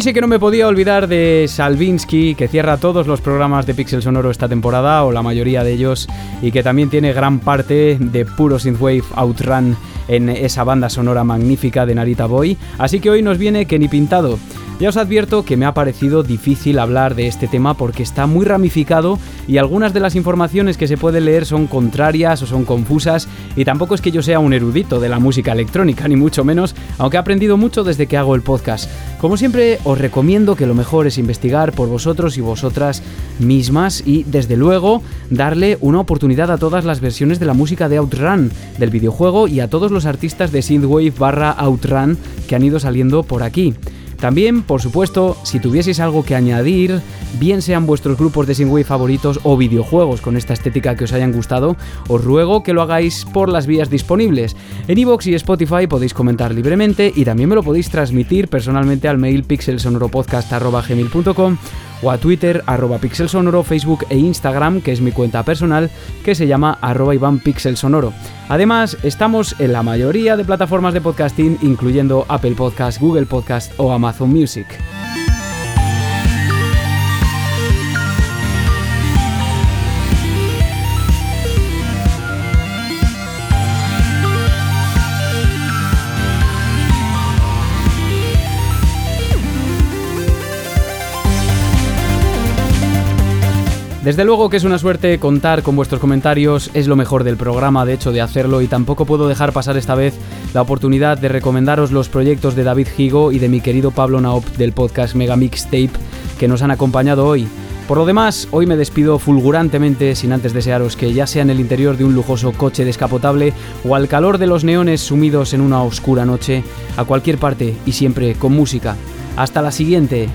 Hoy sí que no me podía olvidar de Salvinsky, que cierra todos los programas de Pixel Sonoro esta temporada, o la mayoría de ellos, y que también tiene gran parte de puro synthwave outrun en esa banda sonora magnífica de Narita Boy. Así que hoy nos viene que ni pintado. Ya os advierto que me ha parecido difícil hablar de este tema porque está muy ramificado y algunas de las informaciones que se puede leer son contrarias o son confusas y tampoco es que yo sea un erudito de la música electrónica, ni mucho menos, aunque he aprendido mucho desde que hago el podcast. Como siempre, os recomiendo que lo mejor es investigar por vosotros y vosotras mismas y, desde luego, darle una oportunidad a todas las versiones de la música de Outrun del videojuego y a todos los artistas de Synthwave barra Outrun que han ido saliendo por aquí. También, por supuesto, si tuvieseis algo que añadir, bien sean vuestros grupos de Synthwave favoritos o videojuegos con esta estética que os hayan gustado, os ruego que lo hagáis por las vías disponibles. En iVoox y Spotify podéis comentar libremente y también me lo podéis transmitir personalmente al mail pixelsonoropodcast.gmail.com o a Twitter, arroba pixelsonoro, Facebook e Instagram, que es mi cuenta personal, que se llama arroba Iván Pixelsonoro. Además, estamos en la mayoría de plataformas de podcasting, incluyendo Apple Podcast, Google Podcast o Amazon Music. Desde luego que es una suerte contar con vuestros comentarios, es lo mejor del programa, de hecho, de hacerlo, y tampoco puedo dejar pasar esta vez la oportunidad de recomendaros los proyectos de David Higo y de mi querido Pablo Naop del podcast Mega Mixtape que nos han acompañado hoy. Por lo demás, hoy me despido fulgurantemente sin antes desearos que ya sea en el interior de un lujoso coche descapotable o al calor de los neones sumidos en una oscura noche, a cualquier parte y siempre con música. Hasta la siguiente.